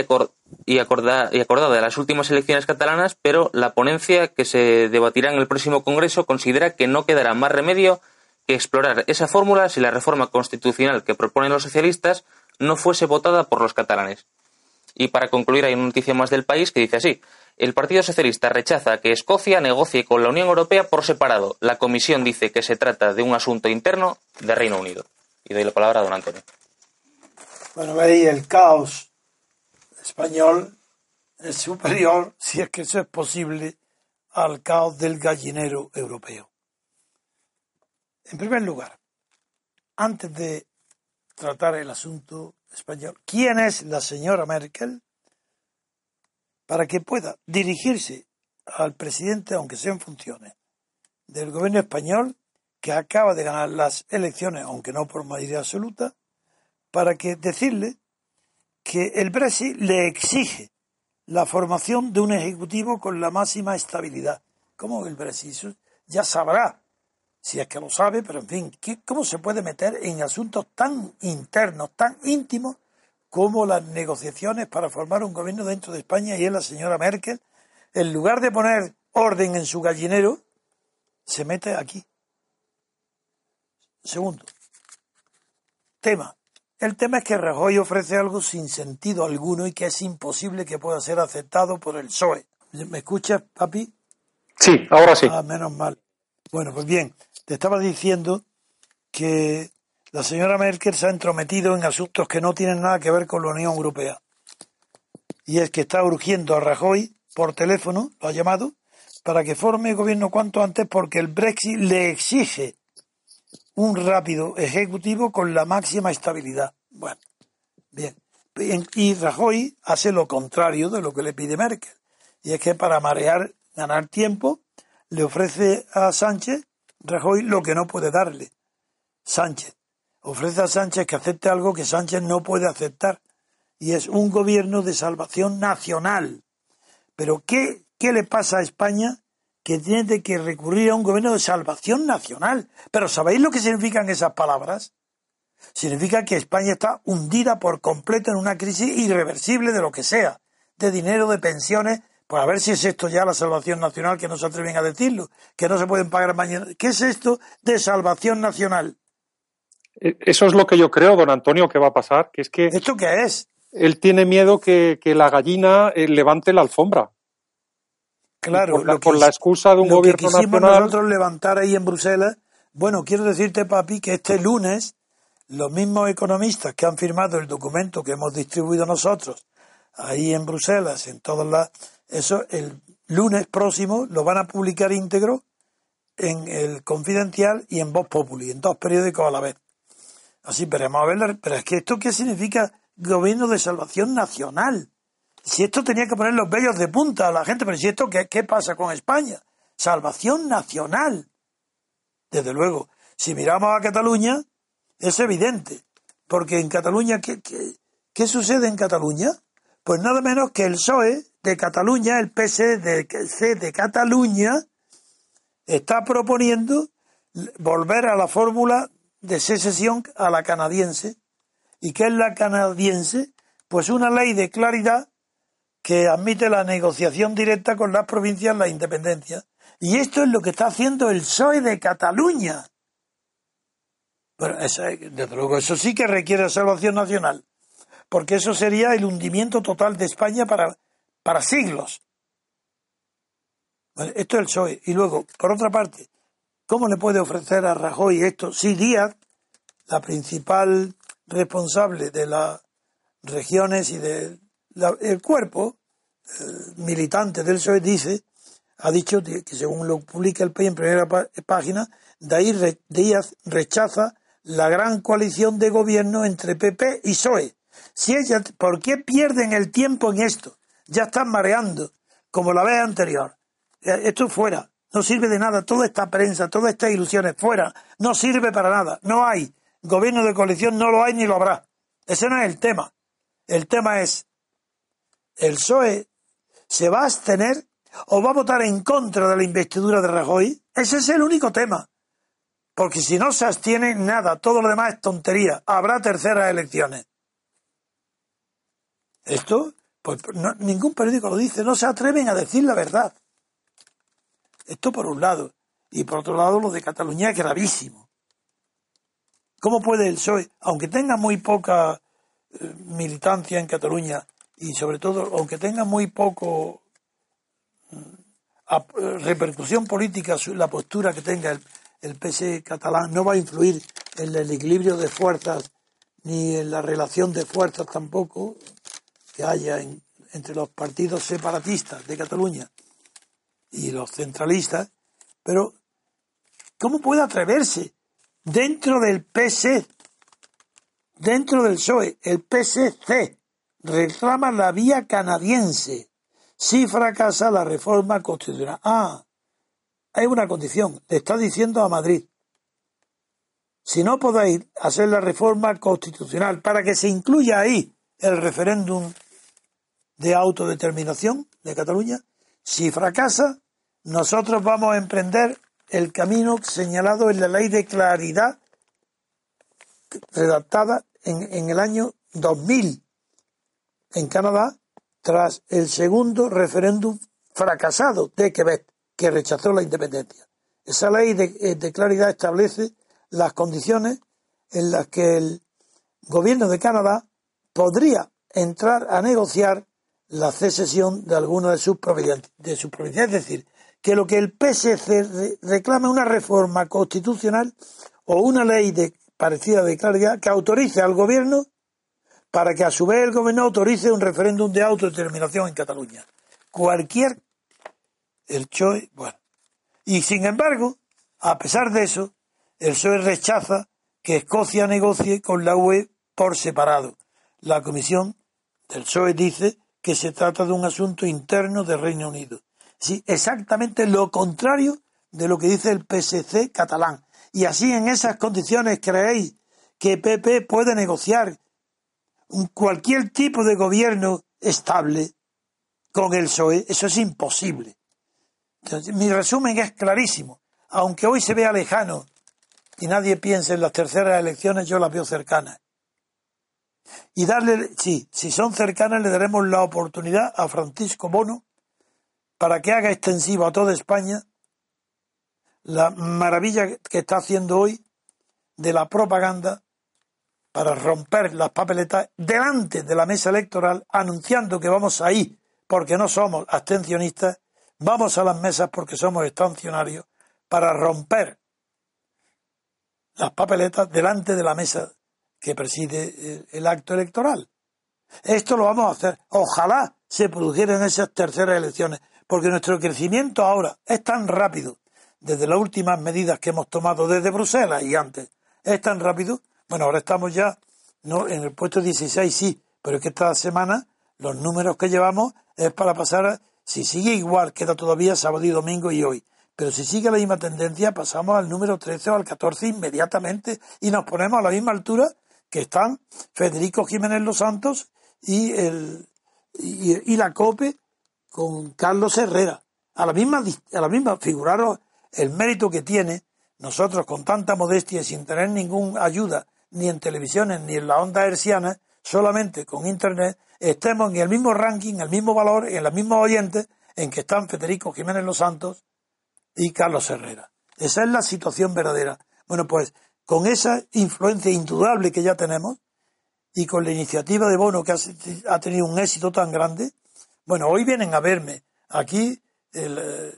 Speaker 1: y, acordada de las últimas elecciones catalanas, pero la ponencia que se debatirá en el próximo Congreso considera que no quedará más remedio que explorar esa fórmula si la reforma constitucional que proponen los socialistas no fuese votada por los catalanes. Y para concluir, hay una noticia más del país que dice así. El Partido Socialista rechaza que Escocia negocie con la Unión Europea por separado. La Comisión dice que se trata de un asunto interno de Reino Unido. Y doy la palabra a don Antonio.
Speaker 3: Bueno, veis, el caos español es superior, si es que eso es posible, al caos del gallinero europeo. En primer lugar, antes de tratar el asunto español, ¿quién es la señora Merkel para que pueda dirigirse al presidente, aunque sea en funciones, del gobierno español, que acaba de ganar las elecciones, aunque no por mayoría absoluta, para que decirle que el Brexit le exige la formación de un ejecutivo con la máxima estabilidad. ¿Cómo el Brexit? Ya sabrá, si es que lo sabe, pero en fin, ¿cómo se puede meter en asuntos tan internos, tan íntimos, como las negociaciones para formar un gobierno dentro de España y es la señora Merkel? En lugar de poner orden en su gallinero, se mete aquí. Segundo, tema, el tema es que Rajoy ofrece algo sin sentido alguno y que es imposible que pueda ser aceptado por el PSOE. ¿Me escuchas, papi?
Speaker 2: Sí, ahora sí.
Speaker 3: Ah, menos mal. Bueno, pues bien, te estaba diciendo que la señora Merkel se ha entrometido en asuntos que no tienen nada que ver con la Unión Europea. Y es que está urgiendo a Rajoy por teléfono, lo ha llamado, para que forme gobierno cuanto antes porque el Brexit le exige un rápido ejecutivo con la máxima estabilidad. Bueno, bien. Y Rajoy hace lo contrario de lo que le pide Merkel. Y es que para marear, ganar tiempo, le ofrece a Sánchez, Rajoy, lo que no puede darle. Sánchez. Ofrece a Sánchez que acepte algo que Sánchez no puede aceptar. Y es un gobierno de salvación nacional. Pero ¿qué, qué le pasa a España que tiene que recurrir a un gobierno de salvación nacional. Pero ¿sabéis lo que significan esas palabras? Significa que España está hundida por completo en una crisis irreversible de lo que sea, de dinero, de pensiones, pues a ver si es esto ya la salvación nacional, que no se atreven a decirlo, que no se pueden pagar mañana. ¿Qué es esto de salvación nacional?
Speaker 2: E, eso es lo que yo creo, don Antonio, que va a pasar, que es que...
Speaker 3: ¿Esto qué es?
Speaker 2: Él tiene miedo que, que la gallina eh, levante la alfombra.
Speaker 3: Claro,
Speaker 2: con la excusa de un gobierno
Speaker 3: que quisimos
Speaker 2: nacional.
Speaker 3: nosotros levantar ahí en Bruselas. Bueno, quiero decirte, papi, que este lunes los mismos economistas que han firmado el documento que hemos distribuido nosotros ahí en Bruselas, en todas las. Eso, el lunes próximo lo van a publicar íntegro en el Confidencial y en Voz Populi, en dos periódicos a la vez. Así veremos a ver, pero es que esto qué significa gobierno de salvación nacional. Si esto tenía que poner los vellos de punta a la gente, pero si esto, ¿qué, qué pasa con España? Salvación nacional. Desde luego, si miramos a Cataluña, es evidente. Porque en Cataluña, ¿qué, qué, sucede en Cataluña? Pues nada menos que el PSOE de Cataluña, el PS de, de Cataluña, está proponiendo volver a la fórmula de secesión a la canadiense. ¿Y qué es la canadiense? Pues una ley de claridad que admite la negociación directa con las provincias, la independencia. Y esto es lo que está haciendo el PSOE de Cataluña. Pero desde luego, eso sí que requiere salvación nacional, porque eso sería el hundimiento total de España para, para siglos. esto es el PSOE. Y luego, por otra parte, ¿cómo le puede ofrecer a Rajoy esto si Díaz, la principal responsable de las regiones y de el cuerpo militante del PSOE dice, ha dicho que según lo publica el país en primera página, Díaz rechaza la gran coalición de gobierno entre PP y PSOE. Si ella, ¿Por qué pierden el tiempo en esto? Ya están mareando, como la vez anterior. Eh, esto fuera, no sirve de nada. Toda esta prensa, todas estas ilusiones fuera, no sirve para nada. No hay gobierno de coalición, no lo hay ni lo habrá. Ese no es el tema. El tema es el PSOE se va a abstener o va a votar en contra de la investidura de Rajoy. Ese es el único tema. Porque si no se abstiene, nada, todo lo demás es tontería. Habrá terceras elecciones. Esto, pues ningún periódico lo dice, no se atreven a decir la verdad. Esto por un lado. Y por otro lado, lo de Cataluña es gravísimo. ¿Cómo puede el PSOE, aunque tenga muy poca eh, militancia en Cataluña, y sobre todo, aunque tenga muy poco mm, repercusión política la postura que tenga el, el PS catalán, no va a influir en el equilibrio de fuerzas ni en la relación de fuerzas tampoco que haya entre los partidos separatistas de Cataluña y los centralistas, pero ¿cómo puede atreverse dentro del PS, dentro del PSOE, el PSC reclama la vía canadiense. Si fracasa la reforma constitucional? Ah, hay una condición, le está diciendo a Madrid, si no podéis hacer la reforma constitucional para que se incluya ahí el referéndum de autodeterminación de Cataluña, si fracasa, nosotros vamos a emprender el camino señalado en la ley de claridad redactada en, en el año 2000 en Canadá tras el segundo referéndum fracasado de Quebec que rechazó la independencia. Esa ley de, eh, de claridad establece las condiciones en las que el gobierno de Canadá podría entrar a negociar la cesión de alguna de sus provincias. Es decir, que lo que el PSC reclama una reforma constitucional o una ley de, parecida de claridad que autorice al gobierno para que a su vez el gobierno autorice un referéndum de autodeterminación en Cataluña. Cualquier el CHOE, bueno. Y sin embargo, a pesar de eso, el PSOE rechaza que Escocia negocie con la UE por separado. La comisión del PSOE dice que se trata de un asunto interno del Reino Unido. Sí, exactamente lo contrario de lo que dice el PSC catalán. Y así en esas condiciones creéis que PP puede negociar cualquier tipo de gobierno estable con el PSOE. Eso es imposible. mi resumen es clarísimo. Aunque hoy se vea lejano y nadie piense en las terceras elecciones, yo las veo cercanas. Y darle, sí, si son cercanas, le daremos la oportunidad a Francisco Bono para que haga extensivo a toda España la maravilla que está haciendo hoy de la propaganda para romper las papeletas delante de la mesa electoral, anunciando que vamos ahí porque no somos abstencionistas, vamos a las mesas porque somos estacionarios, para romper las papeletas delante de la mesa que preside el acto electoral. Esto lo vamos a hacer. Ojalá se produjeran esas terceras elecciones, porque nuestro crecimiento ahora es tan rápido, desde las últimas medidas que hemos tomado desde Bruselas y antes, es tan rápido. Bueno, ahora estamos ya no en el puesto 16, sí, pero es que esta semana los números que llevamos es para pasar, si sigue igual, queda todavía sábado y domingo y hoy. Pero si sigue la misma tendencia, pasamos al número 13 o al 14 inmediatamente y nos ponemos a la misma altura que están Federico Jiménez Los Santos y, el, y, la COPE con Carlos Herrera. A la misma, a la misma, figuraros el mérito que tiene nosotros con tanta modestia y sin tener ninguna ayuda ni en televisiones ni en la onda herciana, solamente con internet, estemos en el mismo ranking, en el mismo valor, en los mismos oyentes en que están Federico Jiménez Los Santos y Carlos Herrera. Esa es la situación verdadera. Bueno, pues con esa influencia indudable que ya tenemos y con la iniciativa de Bono que ha, tenido un éxito tan grande, bueno, hoy vienen a verme. Aquí, eh,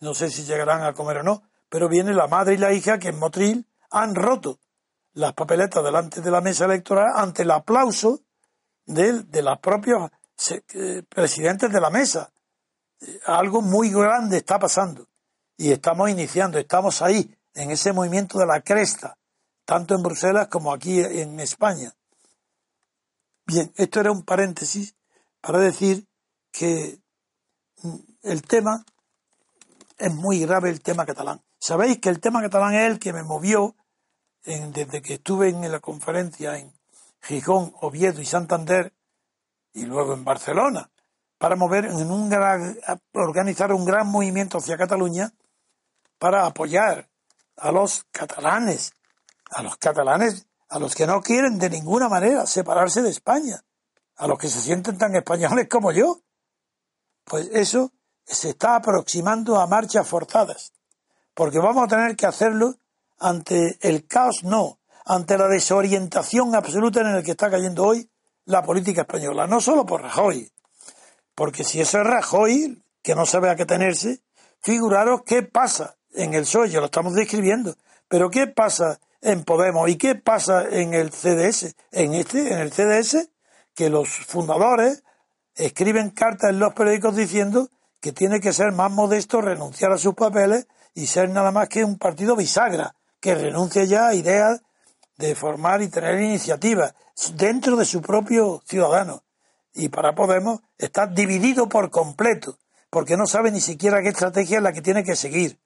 Speaker 3: no sé si llegarán a comer o no, pero viene la madre y la hija que en Motril han roto las papeletas delante de la mesa electoral ante el aplauso de, de los propios eh, presidentes de la mesa. Eh, algo muy grande está pasando y estamos iniciando, estamos ahí, en ese movimiento de la cresta, tanto en Bruselas como aquí en España. Bien, esto era un paréntesis para decir que mm, el tema es muy grave, el tema catalán. Sabéis que el tema catalán es el que me movió desde que estuve en la conferencia en Gijón, Oviedo y Santander y luego en Barcelona para mover en un gran, organizar un gran movimiento hacia Cataluña para apoyar a los catalanes, a los catalanes, a los que no quieren de ninguna manera separarse de España, a los que se sienten tan españoles como yo. Pues eso se está aproximando a marchas forzadas, porque vamos a tener que hacerlo ante el caos, no, ante la desorientación absoluta en el que está cayendo hoy la política española, no solo por Rajoy, porque si eso es Rajoy, que no sabe a qué tenerse, figuraros qué pasa en el PSOE, lo estamos describiendo, pero qué pasa en Podemos y qué pasa en el CDS, en este, en el CDS, que los fundadores escriben cartas en los periódicos diciendo que tiene que ser más modesto, renunciar a sus papeles y ser nada más que un partido bisagra, que renuncie ya a ideas de formar y tener iniciativas dentro de su propio ciudadano. Y para Podemos está dividido por completo, porque no sabe ni siquiera qué estrategia es la que tiene que seguir.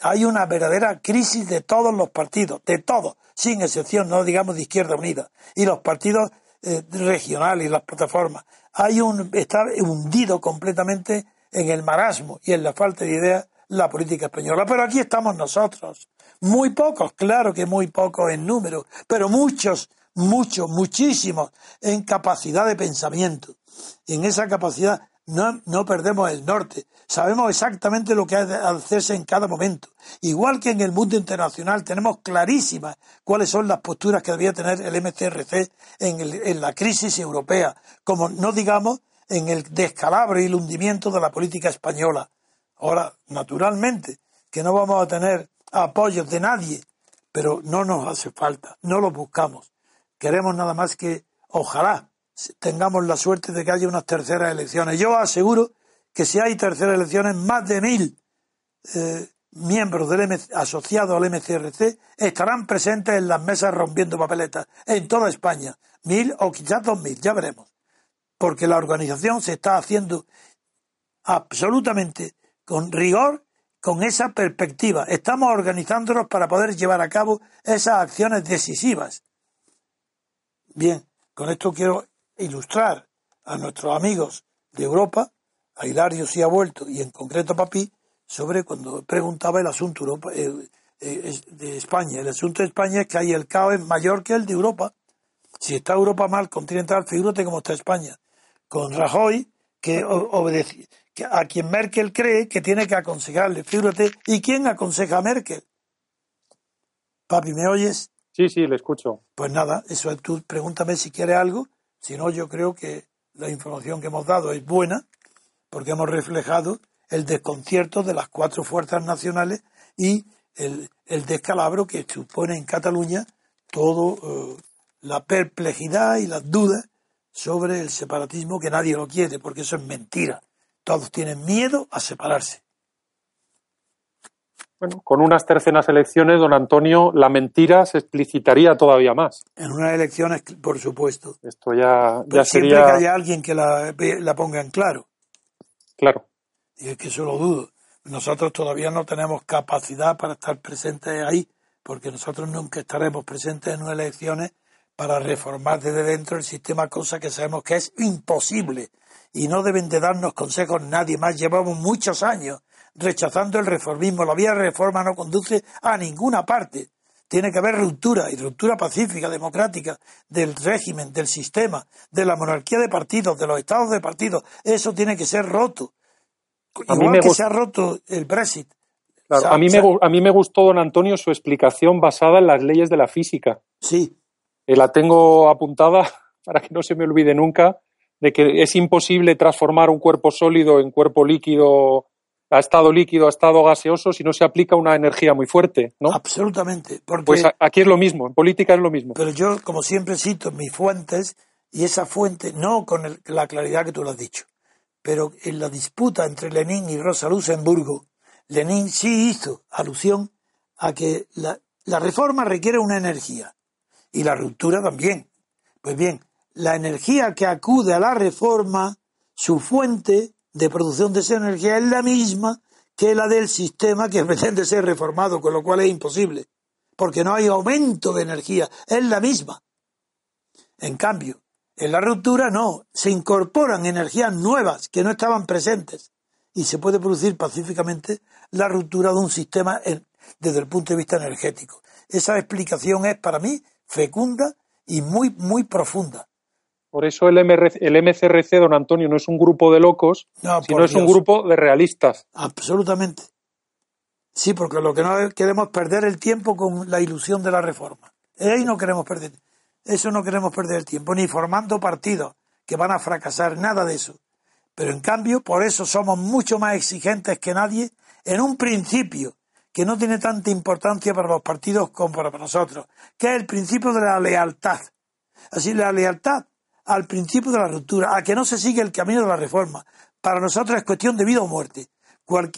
Speaker 3: Hay una verdadera crisis de todos los partidos, de todos, sin excepción, no digamos de Izquierda Unida, y los partidos eh, regionales y las plataformas. Hay un, está hundido completamente en el marasmo y en la falta de ideas la política española. Pero aquí estamos nosotros. Muy pocos, claro que muy pocos en número, pero muchos, muchos, muchísimos en capacidad de pensamiento. Y en esa capacidad no, no perdemos el norte. Sabemos exactamente lo que ha de hacerse en cada momento. Igual que en el mundo internacional tenemos clarísimas cuáles son las posturas que debía tener el MCRC en, en la crisis europea, como no digamos en el descalabro y el hundimiento de la política española. Ahora, naturalmente, que no vamos a tener apoyos de nadie, pero no nos hace falta, no lo buscamos. Queremos nada más que, ojalá, tengamos la suerte de que haya unas terceras elecciones. Yo aseguro que si hay terceras elecciones, más de mil eh, miembros del asociados al MCRC estarán presentes en las mesas rompiendo papeletas en toda España. Mil o quizás dos mil, ya veremos. Porque la organización se está haciendo absolutamente con rigor, con esa perspectiva. Estamos organizándonos para poder llevar a cabo esas acciones decisivas. Bien, con esto quiero ilustrar a nuestros amigos de Europa, a Hilario si ha vuelto y en concreto a Papi, sobre cuando preguntaba el asunto eh, eh, de España. El asunto de España es que hay el caos mayor que el de Europa. Si está Europa mal continental, figúrate cómo está España. Con Rajoy, que obedece, a quien Merkel cree que tiene que aconsejarle. Figúrate, ¿y quién aconseja a Merkel? Papi, ¿me oyes?
Speaker 2: Sí, sí, le escucho.
Speaker 3: Pues nada, eso es tú pregúntame si quieres algo si no, yo creo que la información que hemos dado es buena, porque hemos reflejado el desconcierto de las cuatro fuerzas nacionales y el, descalabro que supone en Cataluña todo eh, la perplejidad y las dudas sobre el separatismo que nadie lo quiere, porque eso es mentira. Todos tienen miedo a separarse.
Speaker 2: Bueno, con unas terceras elecciones, don Antonio, la mentira se explicitaría todavía más.
Speaker 3: En unas elecciones, por supuesto.
Speaker 2: Esto ya,
Speaker 3: ya
Speaker 2: siempre
Speaker 3: que haya alguien que la, la ponga en claro.
Speaker 2: Claro.
Speaker 3: Y es que eso lo dudo. Nosotros todavía no tenemos capacidad para estar presentes ahí, porque nosotros nunca estaremos presentes en unas elecciones para reformar desde dentro el sistema, cosa que sabemos que es imposible. Y no deben de darnos consejos nadie más. Llevamos muchos años rechazando el reformismo. La vía de reforma no conduce a ninguna parte. Tiene que haber ruptura, y ruptura pacífica, democrática, del régimen, del sistema, de la monarquía de partidos, de los estados de partidos. Eso tiene que ser roto. A Igual que se ha roto el Brexit.
Speaker 2: a, mí me, a mí me gustó, don Antonio, su explicación basada en las leyes de la física.
Speaker 3: Sí.
Speaker 2: Eh, la tengo apuntada para que no se me olvide nunca, de que es imposible transformar un cuerpo sólido en cuerpo líquido a estado líquido, a estado gaseoso, si no se aplica una energía muy fuerte, ¿no?
Speaker 3: Absolutamente. Porque,
Speaker 2: pues aquí es lo mismo, en política es lo mismo.
Speaker 3: Pero yo, como siempre, cito mis fuentes, y esa fuente, no con la claridad que tú lo has dicho, pero en la disputa entre Lenin y Rosa Luxemburgo, Lenin sí hizo alusión a que la, la reforma requiere una energía, y la ruptura también. Pues bien, la energía que acude a la reforma, su fuente de producción de esa energía es la misma que la del sistema que pretende ser reformado, con lo cual es imposible, porque no hay aumento de energía, es la misma. En cambio, en la ruptura no, se incorporan energías nuevas que no estaban presentes y se puede producir pacíficamente la ruptura de un sistema desde el punto de vista energético. Esa explicación es para mí fecunda y muy, muy profunda.
Speaker 2: Por eso el, el MCRC, don Antonio, no es un grupo de locos, sino es un grupo de realistas.
Speaker 3: Absolutamente. Sí, porque lo que no queremos perder el tiempo con la ilusión de la reforma. Ahí no queremos perder. Eso no queremos perder el tiempo, ni formando partidos que van a fracasar, nada de eso. Pero en cambio, por eso somos mucho más exigentes que nadie en un principio que no tiene tanta importancia para los partidos como para nosotros, que es el principio de la lealtad. Así, la lealtad al principio de la ruptura, a que no se sigue el camino de la reforma. Para nosotros es cuestión de vida o muerte.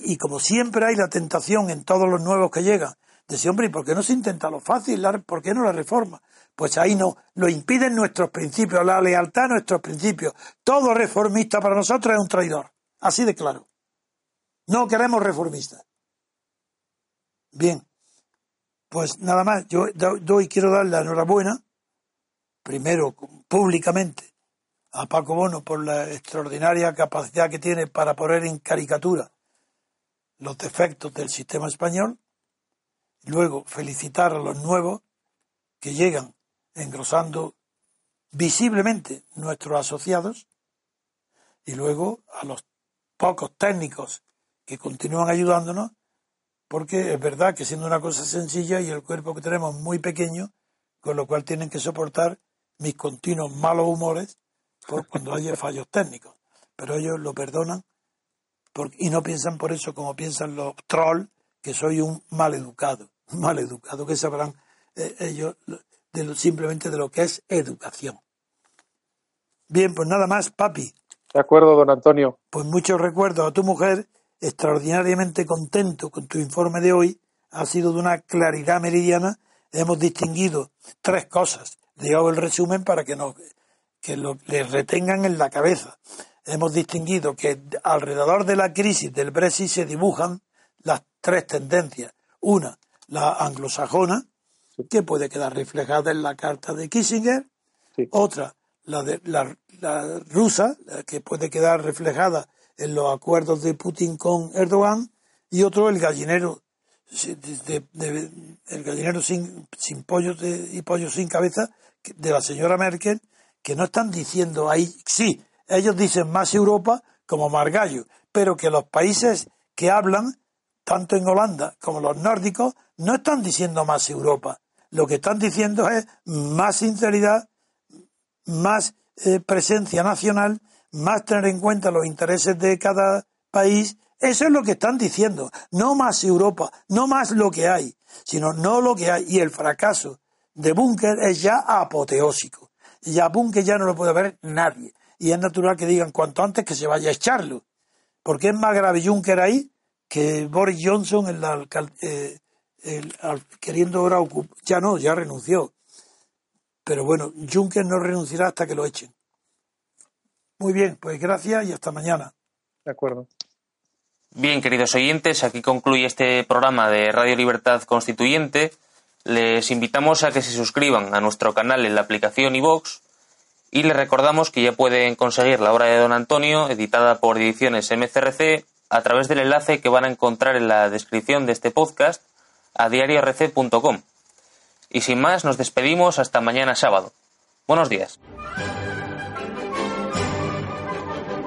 Speaker 3: y como siempre hay la tentación en todos los nuevos que llegan, de decir, hombre, ¿y por qué no se intenta lo fácil? ¿Por qué no la reforma? Pues ahí no, lo impiden nuestros principios, la lealtad a nuestros principios. Todo reformista para nosotros es un traidor. Así de claro. No queremos reformistas. Bien, pues nada más, yo doy, quiero dar la enhorabuena, primero públicamente, a Paco Bono por la extraordinaria capacidad que tiene para poner en caricatura los defectos del sistema español, luego felicitar a los nuevos que llegan engrosando visiblemente nuestros asociados y luego a los pocos técnicos que continúan ayudándonos, porque es verdad que siendo una cosa sencilla y el cuerpo que tenemos muy pequeño, con lo cual tienen que soportar mis continuos malos humores por cuando haya fallos técnicos. Pero ellos lo perdonan y no piensan por eso como piensan los trolls, que soy un mal educado, mal educado, que sabrán eh, ellos simplemente de lo que es educación. Bien, pues nada más, papi.
Speaker 2: De acuerdo, don Antonio.
Speaker 3: Pues muchos recuerdos a tu mujer, extraordinariamente contento con tu informe de hoy, ha sido de una claridad meridiana. Hemos distinguido tres cosas. Digo el resumen para que nos que lo, les retengan en la cabeza. Hemos distinguido que alrededor de la crisis del Brexit se dibujan las tres tendencias. Una, la anglosajona, que puede quedar reflejada en la carta de Kissinger, otra, la, de, la, rusa, que puede quedar reflejada en los acuerdos de Putin con Erdogan, y otro, el gallinero, el gallinero sin, sin pollos y pollos sin cabeza de la señora Merkel, que no están diciendo ahí, sí, ellos dicen más Europa como Margallo, pero que los países que hablan, tanto en Holanda como los nórdicos, no están diciendo más Europa, lo que están diciendo es más sinceridad, más eh, presencia nacional, más tener en cuenta los intereses de cada país. Eso es lo que están diciendo. No más Europa, no más lo que hay, sino no lo que hay. Y el fracaso de Bunker es ya apoteósico. Ya Bunker ya no lo puede ver nadie. Y es natural que digan cuanto antes que se vaya a echarlo. Porque es más grave Juncker ahí que Boris Johnson en la, eh, queriendo ahora ocupar, ya no, ya renunció. Pero bueno, Juncker no renunciará hasta que lo echen. Muy bien, pues gracias y hasta mañana.
Speaker 2: De acuerdo.
Speaker 1: Bien, queridos oyentes, aquí concluye este programa de Radio Libertad Constituyente. Les invitamos a que se suscriban a nuestro canal en la aplicación iVox y les recordamos que ya pueden conseguir la obra de Don Antonio, editada por Ediciones MCRC, a través del enlace que van a encontrar en la descripción de este podcast a diariorc.com. Y sin más, nos despedimos hasta mañana sábado. Buenos días.